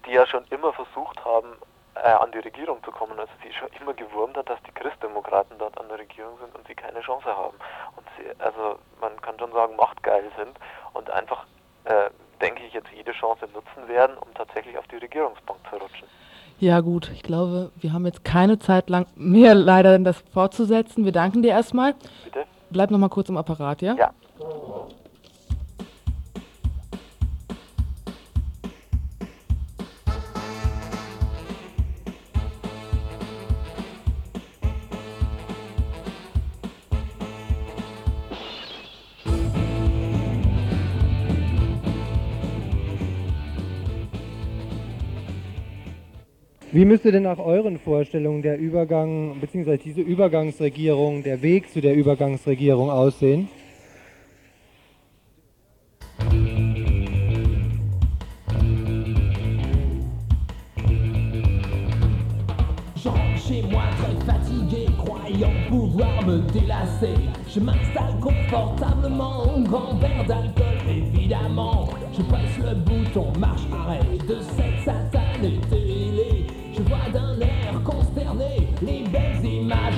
die ja schon immer versucht haben, äh, an die Regierung zu kommen. Also sie schon immer gewurmt hat, dass die Christdemokraten dort an der Regierung sind und sie keine Chance haben. Und sie, also man kann schon sagen, machtgeil sind und einfach, äh, denke ich, jetzt jede Chance nutzen werden, um tatsächlich auf die Regierungsbank zu rutschen. Ja gut, ich glaube, wir haben jetzt keine Zeit lang mehr leider das fortzusetzen. Wir danken dir erstmal. Bitte? Bleib noch mal kurz im Apparat, ja? Ja. Wie müsste denn nach euren Vorstellungen der Übergang bzw. diese Übergangsregierung, der Weg zu der Übergangsregierung aussehen? chez moi très fatigué, croyant pouvoir me délasser. Je m'installe confortablement, grand verre d'alcool évidemment. Je presse le bouton marche arrêt de cette satanée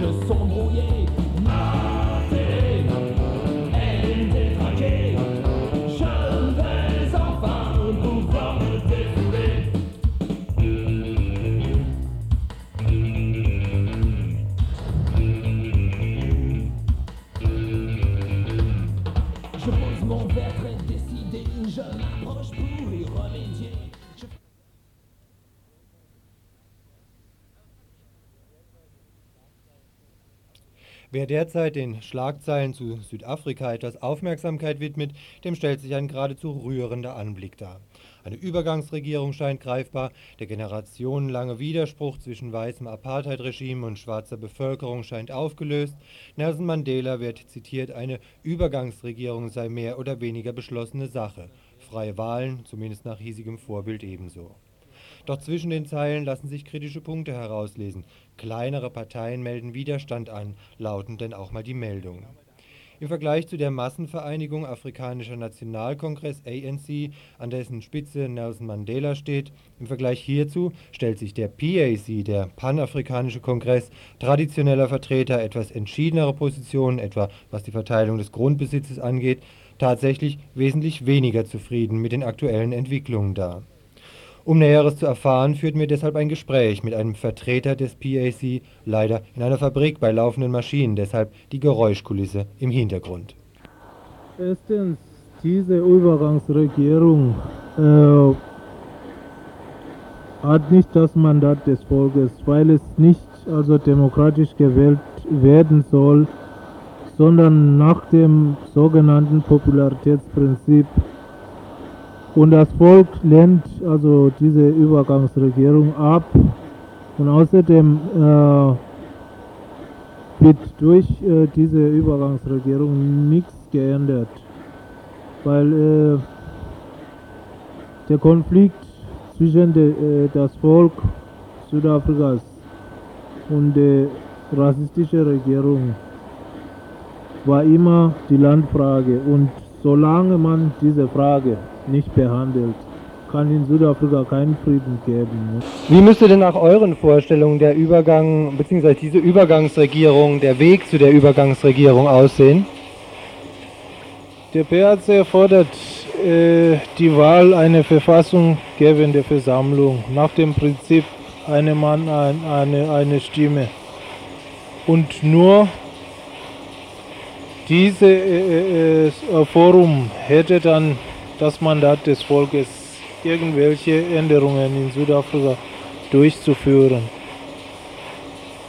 全送 Wer derzeit den Schlagzeilen zu Südafrika etwas Aufmerksamkeit widmet, dem stellt sich ein geradezu rührender Anblick dar. Eine Übergangsregierung scheint greifbar, der generationenlange Widerspruch zwischen weißem Apartheid-Regime und schwarzer Bevölkerung scheint aufgelöst. Nelson Mandela wird zitiert, eine Übergangsregierung sei mehr oder weniger beschlossene Sache. Freie Wahlen, zumindest nach hiesigem Vorbild ebenso. Doch zwischen den Zeilen lassen sich kritische Punkte herauslesen. Kleinere Parteien melden Widerstand an, lauten denn auch mal die Meldungen. Im Vergleich zu der Massenvereinigung Afrikanischer Nationalkongress ANC, an dessen Spitze Nelson Mandela steht, im Vergleich hierzu stellt sich der PAC, der Panafrikanische Kongress, traditioneller Vertreter etwas entschiedenerer Positionen, etwa was die Verteilung des Grundbesitzes angeht, tatsächlich wesentlich weniger zufrieden mit den aktuellen Entwicklungen dar. Um Näheres zu erfahren, führten wir deshalb ein Gespräch mit einem Vertreter des PAC, leider in einer Fabrik bei laufenden Maschinen, deshalb die Geräuschkulisse im Hintergrund. Erstens, diese Übergangsregierung äh, hat nicht das Mandat des Volkes, weil es nicht also demokratisch gewählt werden soll, sondern nach dem sogenannten Popularitätsprinzip. Und das Volk lehnt also diese Übergangsregierung ab. Und außerdem äh, wird durch äh, diese Übergangsregierung nichts geändert, weil äh, der Konflikt zwischen de, äh, das Volk Südafrikas und der rassistischen Regierung war immer die Landfrage und solange man diese Frage nicht behandelt, kann in Südafrika keinen Frieden geben. ne? Wie müsste denn nach euren Vorstellungen der Übergang bzw. diese Übergangsregierung, der Weg zu der Übergangsregierung aussehen? Der PAC fordert äh, die Wahl einer verfassunggebenden Versammlung nach dem Prinzip eine Mann, ein, eine, eine Stimme. Und nur dieses äh, äh, Forum hätte dann das Mandat des Volkes, irgendwelche Änderungen in Südafrika durchzuführen.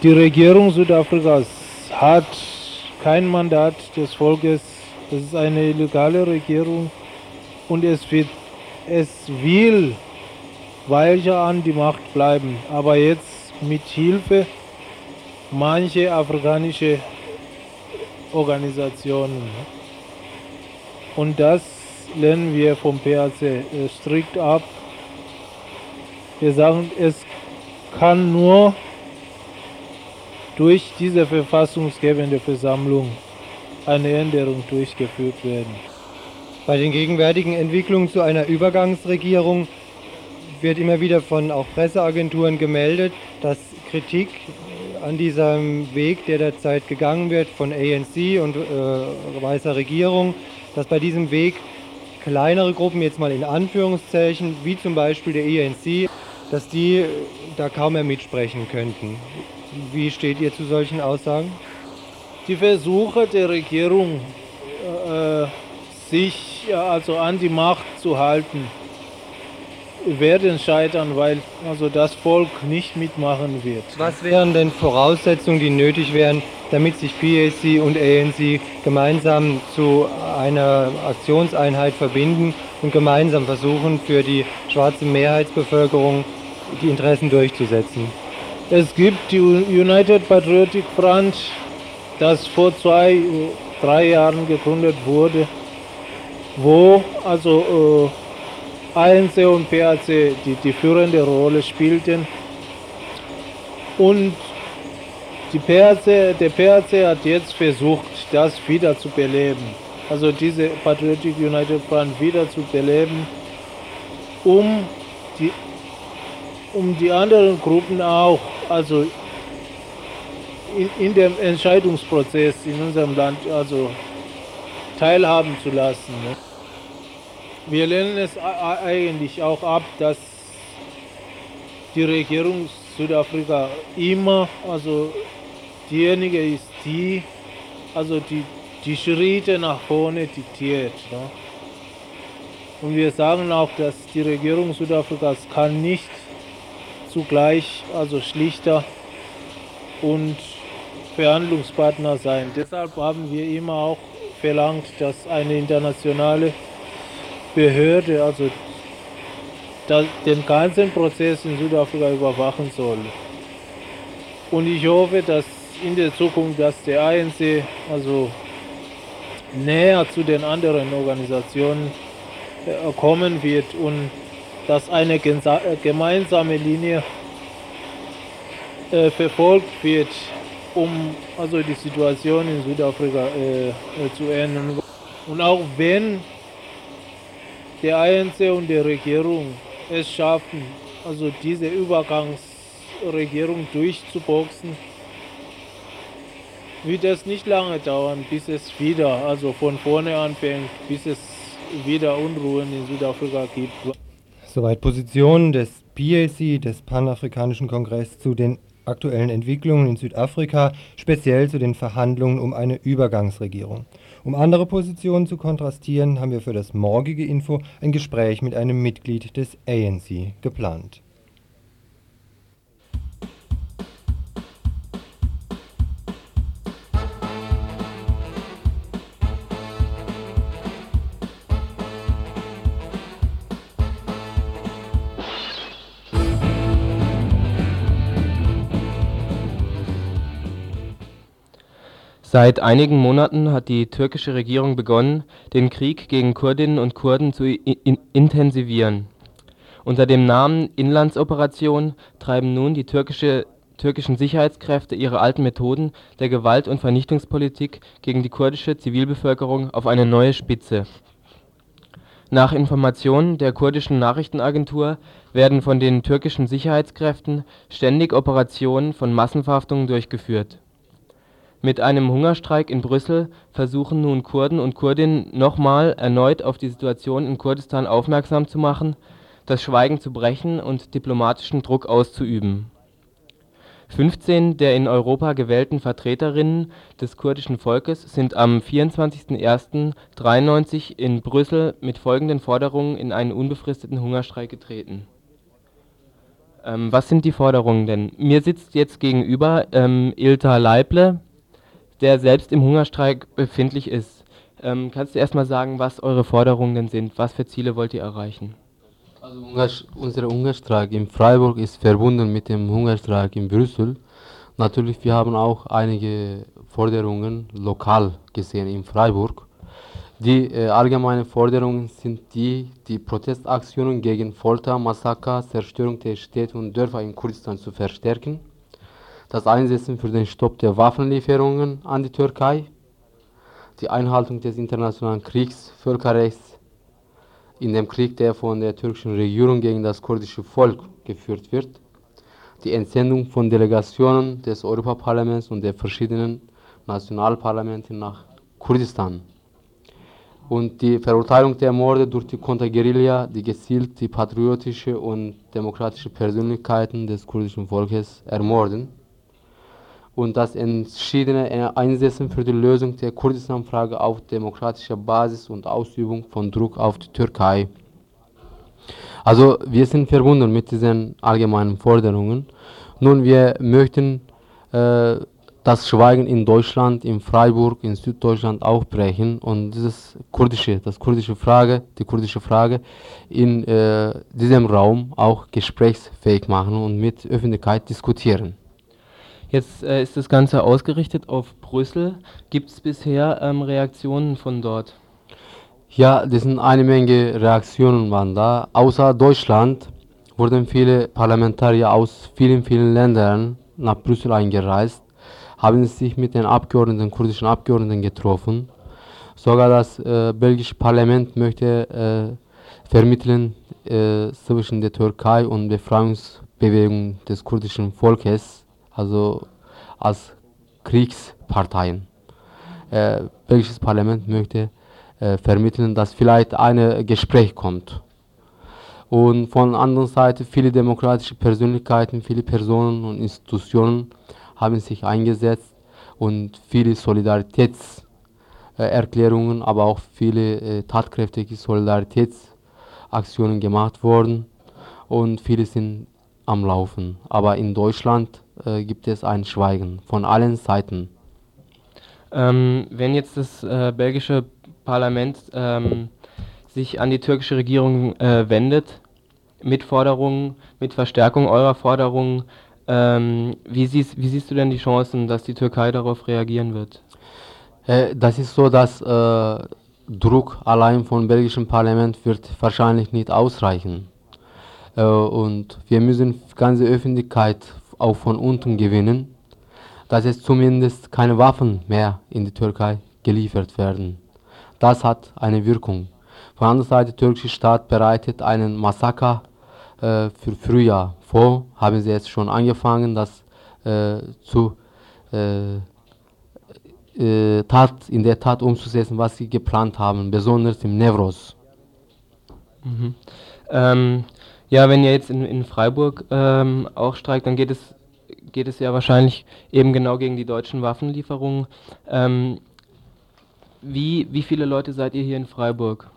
Die Regierung Südafrikas hat kein Mandat des Volkes, das ist eine illegale Regierung und es, wird, es will weiter an die Macht bleiben, aber jetzt mit Hilfe mancher afrikanischer Organisationen. Und das lehnen wir vom PAC äh, strikt ab. Wir sagen, es kann nur durch diese verfassungsgebende Versammlung eine Änderung durchgeführt werden. Bei den gegenwärtigen Entwicklungen zu einer Übergangsregierung wird immer wieder von auch Presseagenturen gemeldet, dass Kritik an diesem Weg, der derzeit gegangen wird von ANC und äh, weißer Regierung, dass bei diesem Weg kleinere Gruppen, jetzt mal in Anführungszeichen, wie zum Beispiel der ENC, dass die da kaum mehr mitsprechen könnten. Wie steht ihr zu solchen Aussagen? Die Versuche der Regierung, äh, sich äh, also an die Macht zu halten, werden scheitern, weil also das Volk nicht mitmachen wird. Was wären denn Voraussetzungen, die nötig wären, damit sich PAC und ANC gemeinsam zu einer Aktionseinheit verbinden und gemeinsam versuchen, für die schwarze Mehrheitsbevölkerung die Interessen durchzusetzen. Es gibt die United Patriotic Front, das vor zwei, drei Jahren gegründet wurde, wo also äh, ANC und PAC die, die führende Rolle spielten. Und die PAC, der PAC hat jetzt versucht, das wieder zu beleben. Also diese Patriotic United Front wieder zu beleben, um die, um die anderen Gruppen auch, also in, in dem Entscheidungsprozess in unserem Land, also teilhaben zu lassen. Ne? Wir lehnen es eigentlich auch ab, dass die Regierung Südafrika immer, also diejenige ist, die also die, die Schritte nach vorne diktiert. Ne? Und wir sagen auch, dass die Regierung Südafrikas kann nicht zugleich also schlichter und Verhandlungspartner sein. Deshalb haben wir immer auch verlangt, dass eine internationale Behörde also den ganzen Prozess in Südafrika überwachen soll. Und ich hoffe, dass in der Zukunft, dass der ANC also näher zu den anderen Organisationen äh, kommen wird und dass eine äh, gemeinsame Linie äh, verfolgt wird, um also die Situation in Südafrika äh, äh, zu ändern. Und auch wenn der ANC und die Regierung es schaffen, also diese Übergangsregierung durchzuboxen, wird es nicht lange dauern, bis es wieder, also von vorne anfängt, bis es wieder Unruhen in Südafrika gibt. Soweit Positionen des PAC, des Panafrikanischen Kongresses, zu den aktuellen Entwicklungen in Südafrika, speziell zu den Verhandlungen um eine Übergangsregierung. Um andere Positionen zu kontrastieren, haben wir für das morgige Info ein Gespräch mit einem Mitglied des ANC geplant. Seit einigen Monaten hat die türkische Regierung begonnen, den Krieg gegen Kurdinnen und Kurden zu intensivieren. Unter dem Namen Inlandsoperation treiben nun die türkischen Sicherheitskräfte ihre alten Methoden der Gewalt und Vernichtungspolitik gegen die kurdische Zivilbevölkerung auf eine neue Spitze. Nach Informationen der kurdischen Nachrichtenagentur werden von den türkischen Sicherheitskräften ständig Operationen von Massenverhaftungen durchgeführt mit einem Hungerstreik in Brüssel versuchen nun Kurden und Kurdinnen nochmal erneut auf die Situation in Kurdistan aufmerksam zu machen, das Schweigen zu brechen und diplomatischen Druck auszuüben. 15 der in Europa gewählten Vertreterinnen des kurdischen Volkes sind am 24.01.93 in Brüssel mit folgenden Forderungen in einen unbefristeten Hungerstreik getreten. Ähm, was sind die Forderungen denn? Mir sitzt jetzt gegenüber ähm, Ilta Leible, der selbst im Hungerstreik befindlich ist. Ähm, kannst du erstmal sagen, was eure Forderungen denn sind? Was für Ziele wollt ihr erreichen? Also unser Hungerstreik in Freiburg ist verbunden mit dem Hungerstreik in Brüssel. Natürlich, wir haben auch einige Forderungen lokal gesehen in Freiburg. Die äh, allgemeinen Forderungen sind die, die Protestaktionen gegen Folter, Massaker, Zerstörung der Städte und Dörfer in Kurdistan zu verstärken das Einsetzen für den Stopp der Waffenlieferungen an die Türkei, die Einhaltung des internationalen Kriegsvölkerrechts in dem Krieg, der von der türkischen Regierung gegen das kurdische Volk geführt wird, die Entsendung von Delegationen des Europaparlaments und der verschiedenen Nationalparlamente nach Kurdistan und die Verurteilung der Morde durch die Konterguerilla, die gezielt die patriotische und demokratische Persönlichkeiten des kurdischen Volkes ermorden und das entschiedene Einsetzen für die Lösung der Kurdistan-Frage auf demokratischer Basis und Ausübung von Druck auf die Türkei. Also wir sind verbunden mit diesen allgemeinen Forderungen. Nun, wir möchten äh, das Schweigen in Deutschland, in Freiburg, in Süddeutschland auch brechen und dieses kurdische, das kurdische Frage, die kurdische Frage in äh, diesem Raum auch gesprächsfähig machen und mit Öffentlichkeit diskutieren. Jetzt äh, ist das Ganze ausgerichtet auf Brüssel. Gibt es bisher ähm, Reaktionen von dort? Ja, das sind eine Menge Reaktionen waren da. Außer Deutschland wurden viele Parlamentarier aus vielen, vielen Ländern nach Brüssel eingereist, haben sich mit den Abgeordneten, kurdischen Abgeordneten getroffen. Sogar das äh, belgische Parlament möchte äh, vermitteln äh, zwischen der Türkei und Befreiungsbewegung des kurdischen Volkes, also als Kriegsparteien. Äh, belgisches Parlament möchte äh, vermitteln, dass vielleicht ein Gespräch kommt. Und von der anderen Seite viele demokratische Persönlichkeiten, viele Personen und Institutionen haben sich eingesetzt und viele Solidaritätserklärungen, aber auch viele äh, tatkräftige Solidaritätsaktionen gemacht worden und viele sind am Laufen. Aber in Deutschland äh, gibt es ein Schweigen von allen Seiten. Ähm, wenn jetzt das äh, belgische Parlament ähm, sich an die türkische Regierung äh, wendet mit Forderungen, mit Verstärkung eurer Forderungen. Ähm, wie, siehst, wie, siehst, du denn die Chancen, dass die Türkei darauf reagieren wird? Äh, das ist so, dass äh, Druck allein vom belgischen Parlament wird wahrscheinlich nicht ausreichen. Äh, und wir müssen die ganze Öffentlichkeit auch von unten gewinnen, dass es zumindest keine Waffen mehr in die Türkei geliefert werden. Das hat eine Wirkung. Von der anderen Seite, der türkische Staat bereitet einen Massaker äh, für Frühjahr vor. Haben sie jetzt schon angefangen, das äh, zu äh, äh, Tat, in der Tat umzusetzen, was sie geplant haben, besonders im Nevros. Mhm. Ähm, ja, wenn ihr jetzt in, in Freiburg ähm, auch streikt, dann geht es, geht es ja wahrscheinlich eben genau gegen die deutschen Waffenlieferungen. Ähm, wie, wie viele Leute seid ihr hier in Freiburg?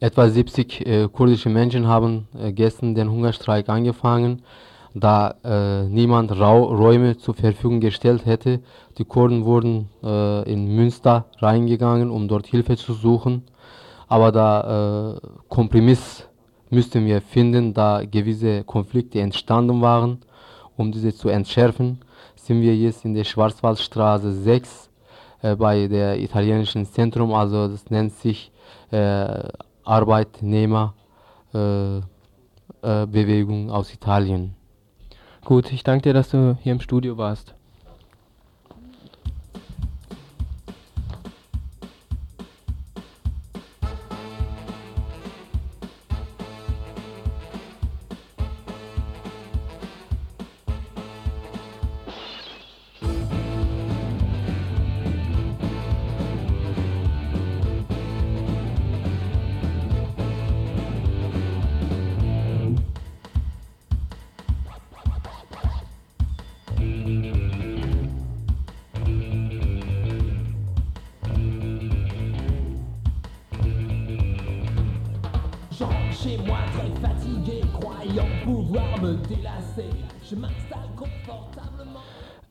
Etwa 70 äh, kurdische Menschen haben äh, gestern den Hungerstreik angefangen, da äh, niemand Rau Räume zur Verfügung gestellt hätte. Die Kurden wurden äh, in Münster reingegangen, um dort Hilfe zu suchen. Aber da äh, Kompromiss müssten wir finden, da gewisse Konflikte entstanden waren. Um diese zu entschärfen, sind wir jetzt in der Schwarzwaldstraße 6 äh, bei der italienischen Zentrum, also das nennt sich äh, Arbeitnehmerbewegung äh, aus Italien. Gut, ich danke dir, dass du hier im Studio warst.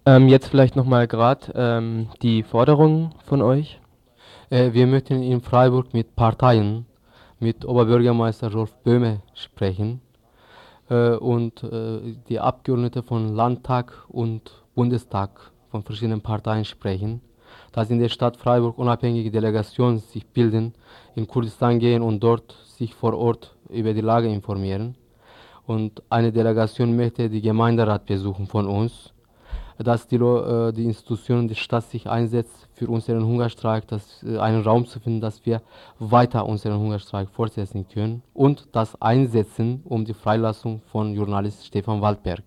Ähm, jetzt vielleicht nochmal gerade ähm, die Forderungen von euch. Äh, wir möchten in Freiburg mit Parteien, mit Oberbürgermeister Rolf Böhme sprechen äh, und äh, die Abgeordneten von Landtag und Bundestag von verschiedenen Parteien sprechen, dass in der Stadt Freiburg unabhängige Delegationen sich bilden, in Kurdistan gehen und dort sich vor Ort über die Lage informieren. Und eine Delegation möchte die Gemeinderat besuchen von uns dass die, äh, die Institutionen der Stadt sich einsetzt für unseren Hungerstreik, dass, äh, einen Raum zu finden, dass wir weiter unseren Hungerstreik fortsetzen können und das einsetzen um die Freilassung von Journalist Stefan Waldberg.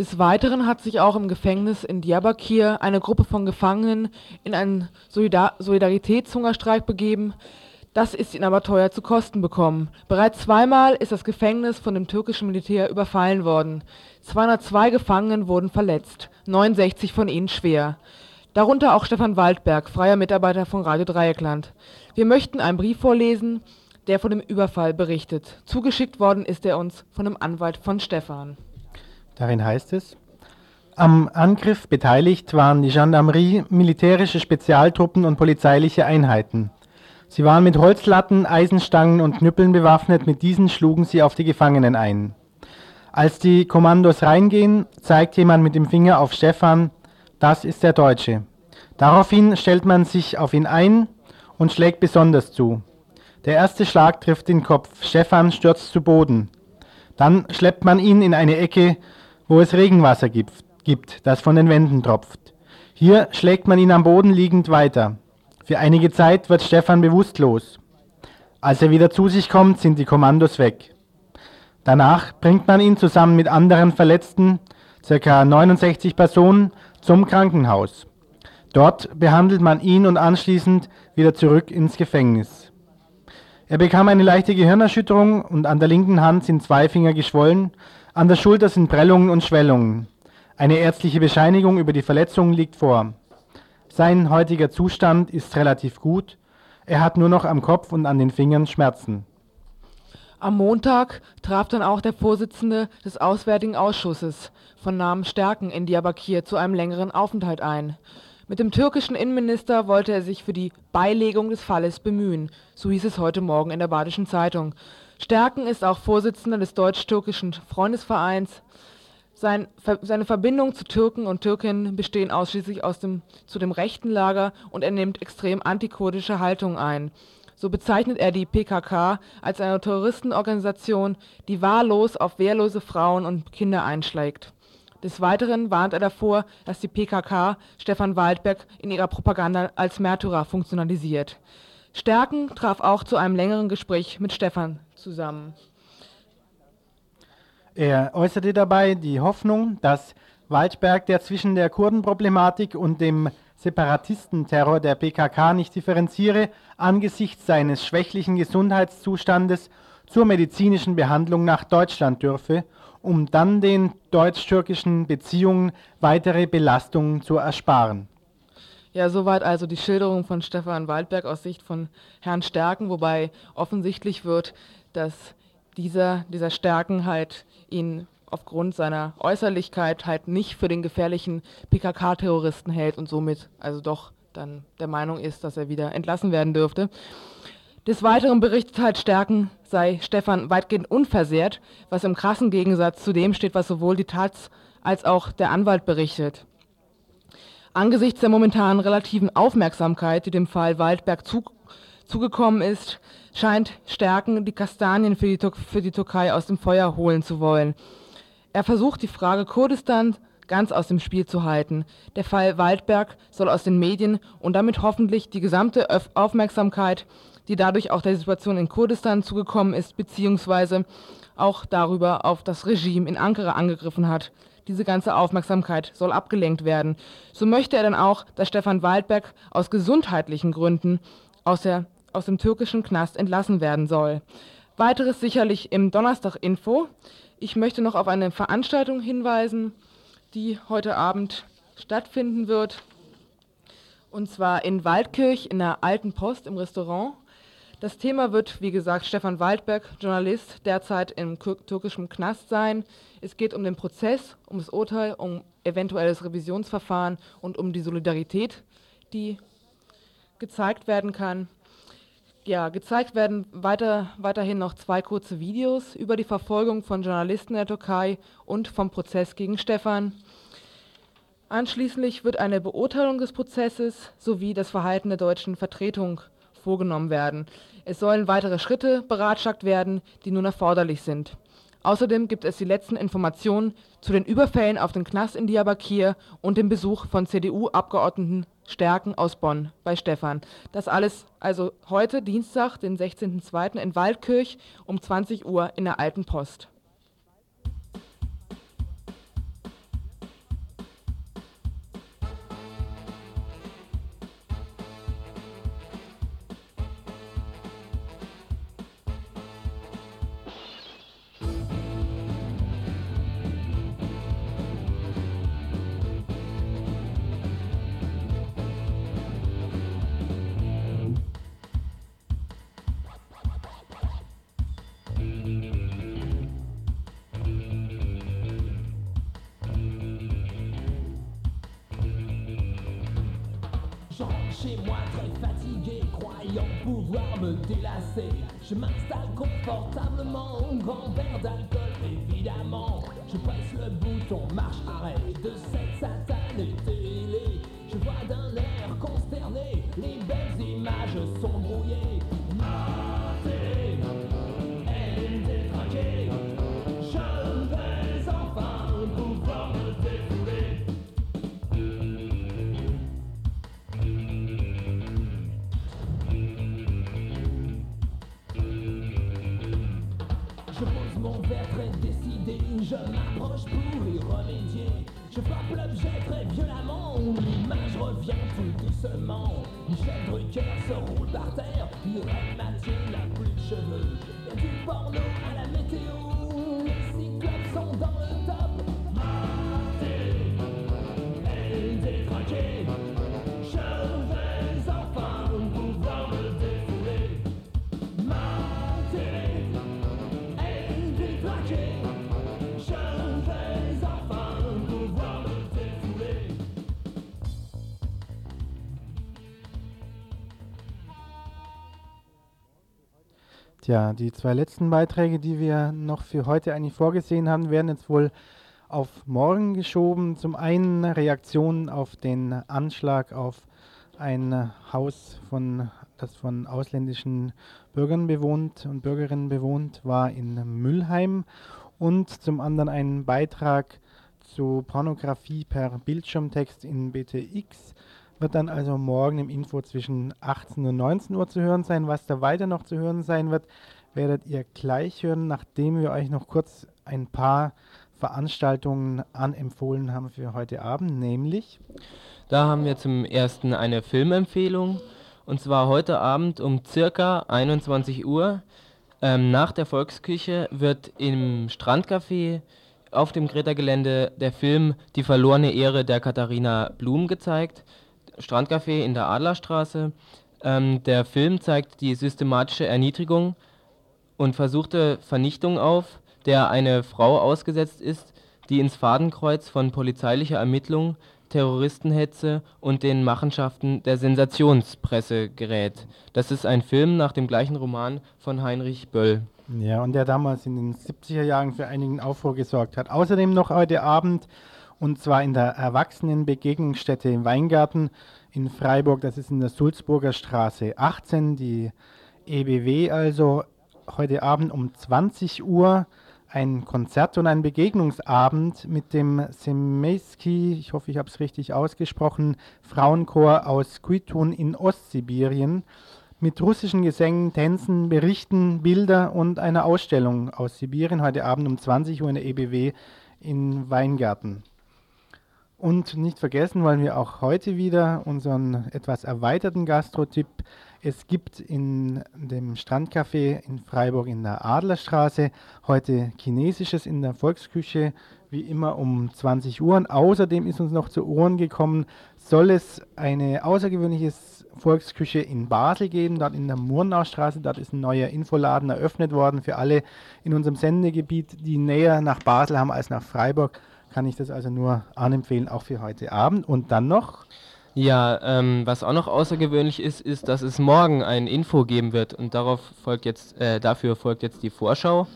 Des Weiteren hat sich auch im Gefängnis in Diyarbakir eine Gruppe von Gefangenen in einen Solidar Solidaritätshungerstreik begeben. Das ist ihn aber teuer zu Kosten bekommen. Bereits zweimal ist das Gefängnis von dem türkischen Militär überfallen worden. 202 Gefangenen wurden verletzt, 69 von ihnen schwer. Darunter auch Stefan Waldberg, freier Mitarbeiter von Radio Dreieckland. Wir möchten einen Brief vorlesen, der von dem Überfall berichtet. Zugeschickt worden ist er uns von einem Anwalt von Stefan. Darin heißt es, am Angriff beteiligt waren die Gendarmerie, militärische Spezialtruppen und polizeiliche Einheiten. Sie waren mit Holzlatten, Eisenstangen und Knüppeln bewaffnet, mit diesen schlugen sie auf die Gefangenen ein. Als die Kommandos reingehen, zeigt jemand mit dem Finger auf Stefan, das ist der Deutsche. Daraufhin stellt man sich auf ihn ein und schlägt besonders zu. Der erste Schlag trifft den Kopf, Stefan stürzt zu Boden. Dann schleppt man ihn in eine Ecke, wo es Regenwasser gibt, gibt, das von den Wänden tropft. Hier schlägt man ihn am Boden liegend weiter. Für einige Zeit wird Stefan bewusstlos. Als er wieder zu sich kommt, sind die Kommandos weg. Danach bringt man ihn zusammen mit anderen Verletzten, ca. 69 Personen, zum Krankenhaus. Dort behandelt man ihn und anschließend wieder zurück ins Gefängnis. Er bekam eine leichte Gehirnerschütterung und an der linken Hand sind zwei Finger geschwollen, an der Schulter sind Prellungen und Schwellungen. Eine ärztliche Bescheinigung über die Verletzungen liegt vor. Sein heutiger Zustand ist relativ gut. Er hat nur noch am Kopf und an den Fingern Schmerzen. Am Montag traf dann auch der Vorsitzende des Auswärtigen Ausschusses von Namen Stärken in Diyarbakir zu einem längeren Aufenthalt ein. Mit dem türkischen Innenminister wollte er sich für die Beilegung des Falles bemühen, so hieß es heute Morgen in der Badischen Zeitung. Stärken ist auch Vorsitzender des deutsch-türkischen Freundesvereins. Sein, seine Verbindungen zu Türken und Türkinnen bestehen ausschließlich aus dem, zu dem rechten Lager und er nimmt extrem antikurdische Haltung ein. So bezeichnet er die PKK als eine Terroristenorganisation, die wahllos auf wehrlose Frauen und Kinder einschlägt. Des Weiteren warnt er davor, dass die PKK Stefan Waldberg in ihrer Propaganda als Märtyrer funktionalisiert. Stärken traf auch zu einem längeren Gespräch mit Stefan zusammen. Er äußerte dabei die Hoffnung, dass Waldberg, der zwischen der Kurdenproblematik und dem Separatistenterror der PKK nicht differenziere, angesichts seines schwächlichen Gesundheitszustandes zur medizinischen Behandlung nach Deutschland dürfe, um dann den deutsch-türkischen Beziehungen weitere Belastungen zu ersparen. Ja, soweit also die Schilderung von Stefan Waldberg aus Sicht von Herrn Stärken, wobei offensichtlich wird, dass dieser, dieser Stärken halt ihn aufgrund seiner Äußerlichkeit halt nicht für den gefährlichen PKK-Terroristen hält und somit also doch dann der Meinung ist, dass er wieder entlassen werden dürfte. Des Weiteren berichtet halt Stärken, sei Stefan weitgehend unversehrt, was im krassen Gegensatz zu dem steht, was sowohl die Taz als auch der Anwalt berichtet. Angesichts der momentanen relativen Aufmerksamkeit, die dem Fall Waldberg zu, zugekommen ist, scheint Stärken die Kastanien für die, für die Türkei aus dem Feuer holen zu wollen. Er versucht die Frage Kurdistan ganz aus dem Spiel zu halten. Der Fall Waldberg soll aus den Medien und damit hoffentlich die gesamte Aufmerksamkeit, die dadurch auch der Situation in Kurdistan zugekommen ist, beziehungsweise auch darüber auf das Regime in Ankara angegriffen hat. Diese ganze Aufmerksamkeit soll abgelenkt werden. So möchte er dann auch, dass Stefan Waldberg aus gesundheitlichen Gründen aus, der, aus dem türkischen Knast entlassen werden soll. Weiteres sicherlich im Donnerstag-Info. Ich möchte noch auf eine Veranstaltung hinweisen, die heute Abend stattfinden wird. Und zwar in Waldkirch in der Alten Post im Restaurant. Das Thema wird, wie gesagt, Stefan Waldberg, Journalist, derzeit im türkischen Knast sein. Es geht um den Prozess, um das Urteil, um eventuelles Revisionsverfahren und um die Solidarität, die gezeigt werden kann. Ja, gezeigt werden weiter, weiterhin noch zwei kurze Videos über die Verfolgung von Journalisten der Türkei und vom Prozess gegen Stefan. Anschließend wird eine Beurteilung des Prozesses sowie das Verhalten der deutschen Vertretung vorgenommen werden. Es sollen weitere Schritte beratschlagt werden, die nun erforderlich sind. Außerdem gibt es die letzten Informationen zu den Überfällen auf den Knast in Diyarbakir und dem Besuch von CDU-Abgeordneten Stärken aus Bonn bei Stefan. Das alles also heute Dienstag, den 16.02. in Waldkirch um 20 Uhr in der Alten Post. Tja, die zwei letzten Beiträge, die wir noch für heute eigentlich vorgesehen haben, werden jetzt wohl auf morgen geschoben. Zum einen Reaktionen auf den Anschlag auf ein Haus, von, das von ausländischen Bürgern bewohnt und Bürgerinnen bewohnt war in Mülheim. Und zum anderen ein Beitrag zu Pornografie per Bildschirmtext in BTX. Wird dann also morgen im Info zwischen 18 und 19 Uhr zu hören sein. Was da weiter noch zu hören sein wird, werdet ihr gleich hören, nachdem wir euch noch kurz ein paar Veranstaltungen anempfohlen haben für heute Abend, nämlich Da haben wir zum ersten eine Filmempfehlung. Und zwar heute Abend um circa 21 Uhr. Ähm, nach der Volksküche wird im Strandcafé auf dem Greta-Gelände der Film Die verlorene Ehre der Katharina Blum gezeigt. Strandcafé in der Adlerstraße. Ähm, der Film zeigt die systematische Erniedrigung und versuchte Vernichtung auf, der eine Frau ausgesetzt ist, die ins Fadenkreuz von polizeilicher Ermittlung, Terroristenhetze und den Machenschaften der Sensationspresse gerät. Das ist ein Film nach dem gleichen Roman von Heinrich Böll. Ja, und der damals in den 70er Jahren für einigen Aufruhr gesorgt hat. Außerdem noch heute Abend, und zwar in der Erwachsenenbegegnungsstätte im Weingarten in Freiburg, das ist in der Sulzburger Straße 18, die EBW also, heute Abend um 20 Uhr ein Konzert und ein Begegnungsabend mit dem Semeyski, ich hoffe, ich habe es richtig ausgesprochen, Frauenchor aus Kuitun in Ostsibirien mit russischen Gesängen, Tänzen, Berichten, Bilder und einer Ausstellung aus Sibirien. Heute Abend um 20 Uhr in der EBW in Weingarten. Und nicht vergessen wollen wir auch heute wieder unseren etwas erweiterten Gastrotipp. Es gibt in dem Strandcafé in Freiburg in der Adlerstraße heute Chinesisches in der Volksküche, wie immer um 20 Uhr. Und außerdem ist uns noch zu Ohren gekommen, soll es eine außergewöhnliche Volksküche in Basel geben, dort in der Murnaustraße. Dort ist ein neuer Infoladen eröffnet worden für alle in unserem Sendegebiet, die näher nach Basel haben als nach Freiburg kann ich das also nur anempfehlen, auch für heute Abend. Und dann noch? Ja, ähm, was auch noch außergewöhnlich ist, ist, dass es morgen ein Info geben wird und darauf folgt jetzt, äh, dafür folgt jetzt die Vorschau.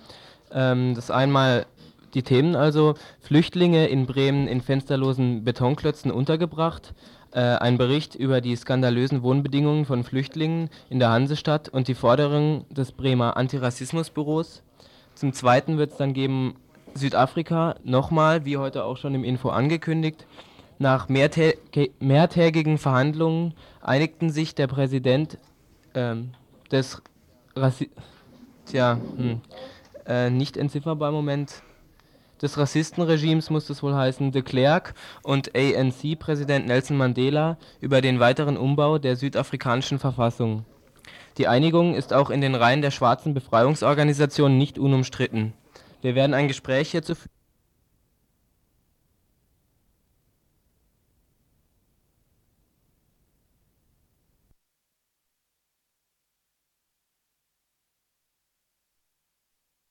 Ähm, das einmal die Themen also Flüchtlinge in Bremen in fensterlosen Betonklötzen untergebracht, äh, ein Bericht über die skandalösen Wohnbedingungen von Flüchtlingen in der Hansestadt und die Forderungen des Bremer Antirassismusbüros. Zum Zweiten wird es dann geben Südafrika, nochmal, wie heute auch schon im Info angekündigt, nach mehrtä mehrtägigen Verhandlungen einigten sich der Präsident ähm, des Rassi Tja, hm, äh, nicht entzifferbar Moment des Rassistenregimes muss es wohl heißen, de Klerk und ANC-Präsident Nelson Mandela über den weiteren Umbau der südafrikanischen Verfassung. Die Einigung ist auch in den Reihen der schwarzen Befreiungsorganisationen nicht unumstritten. Wir werden ein Gespräch hierzu führen.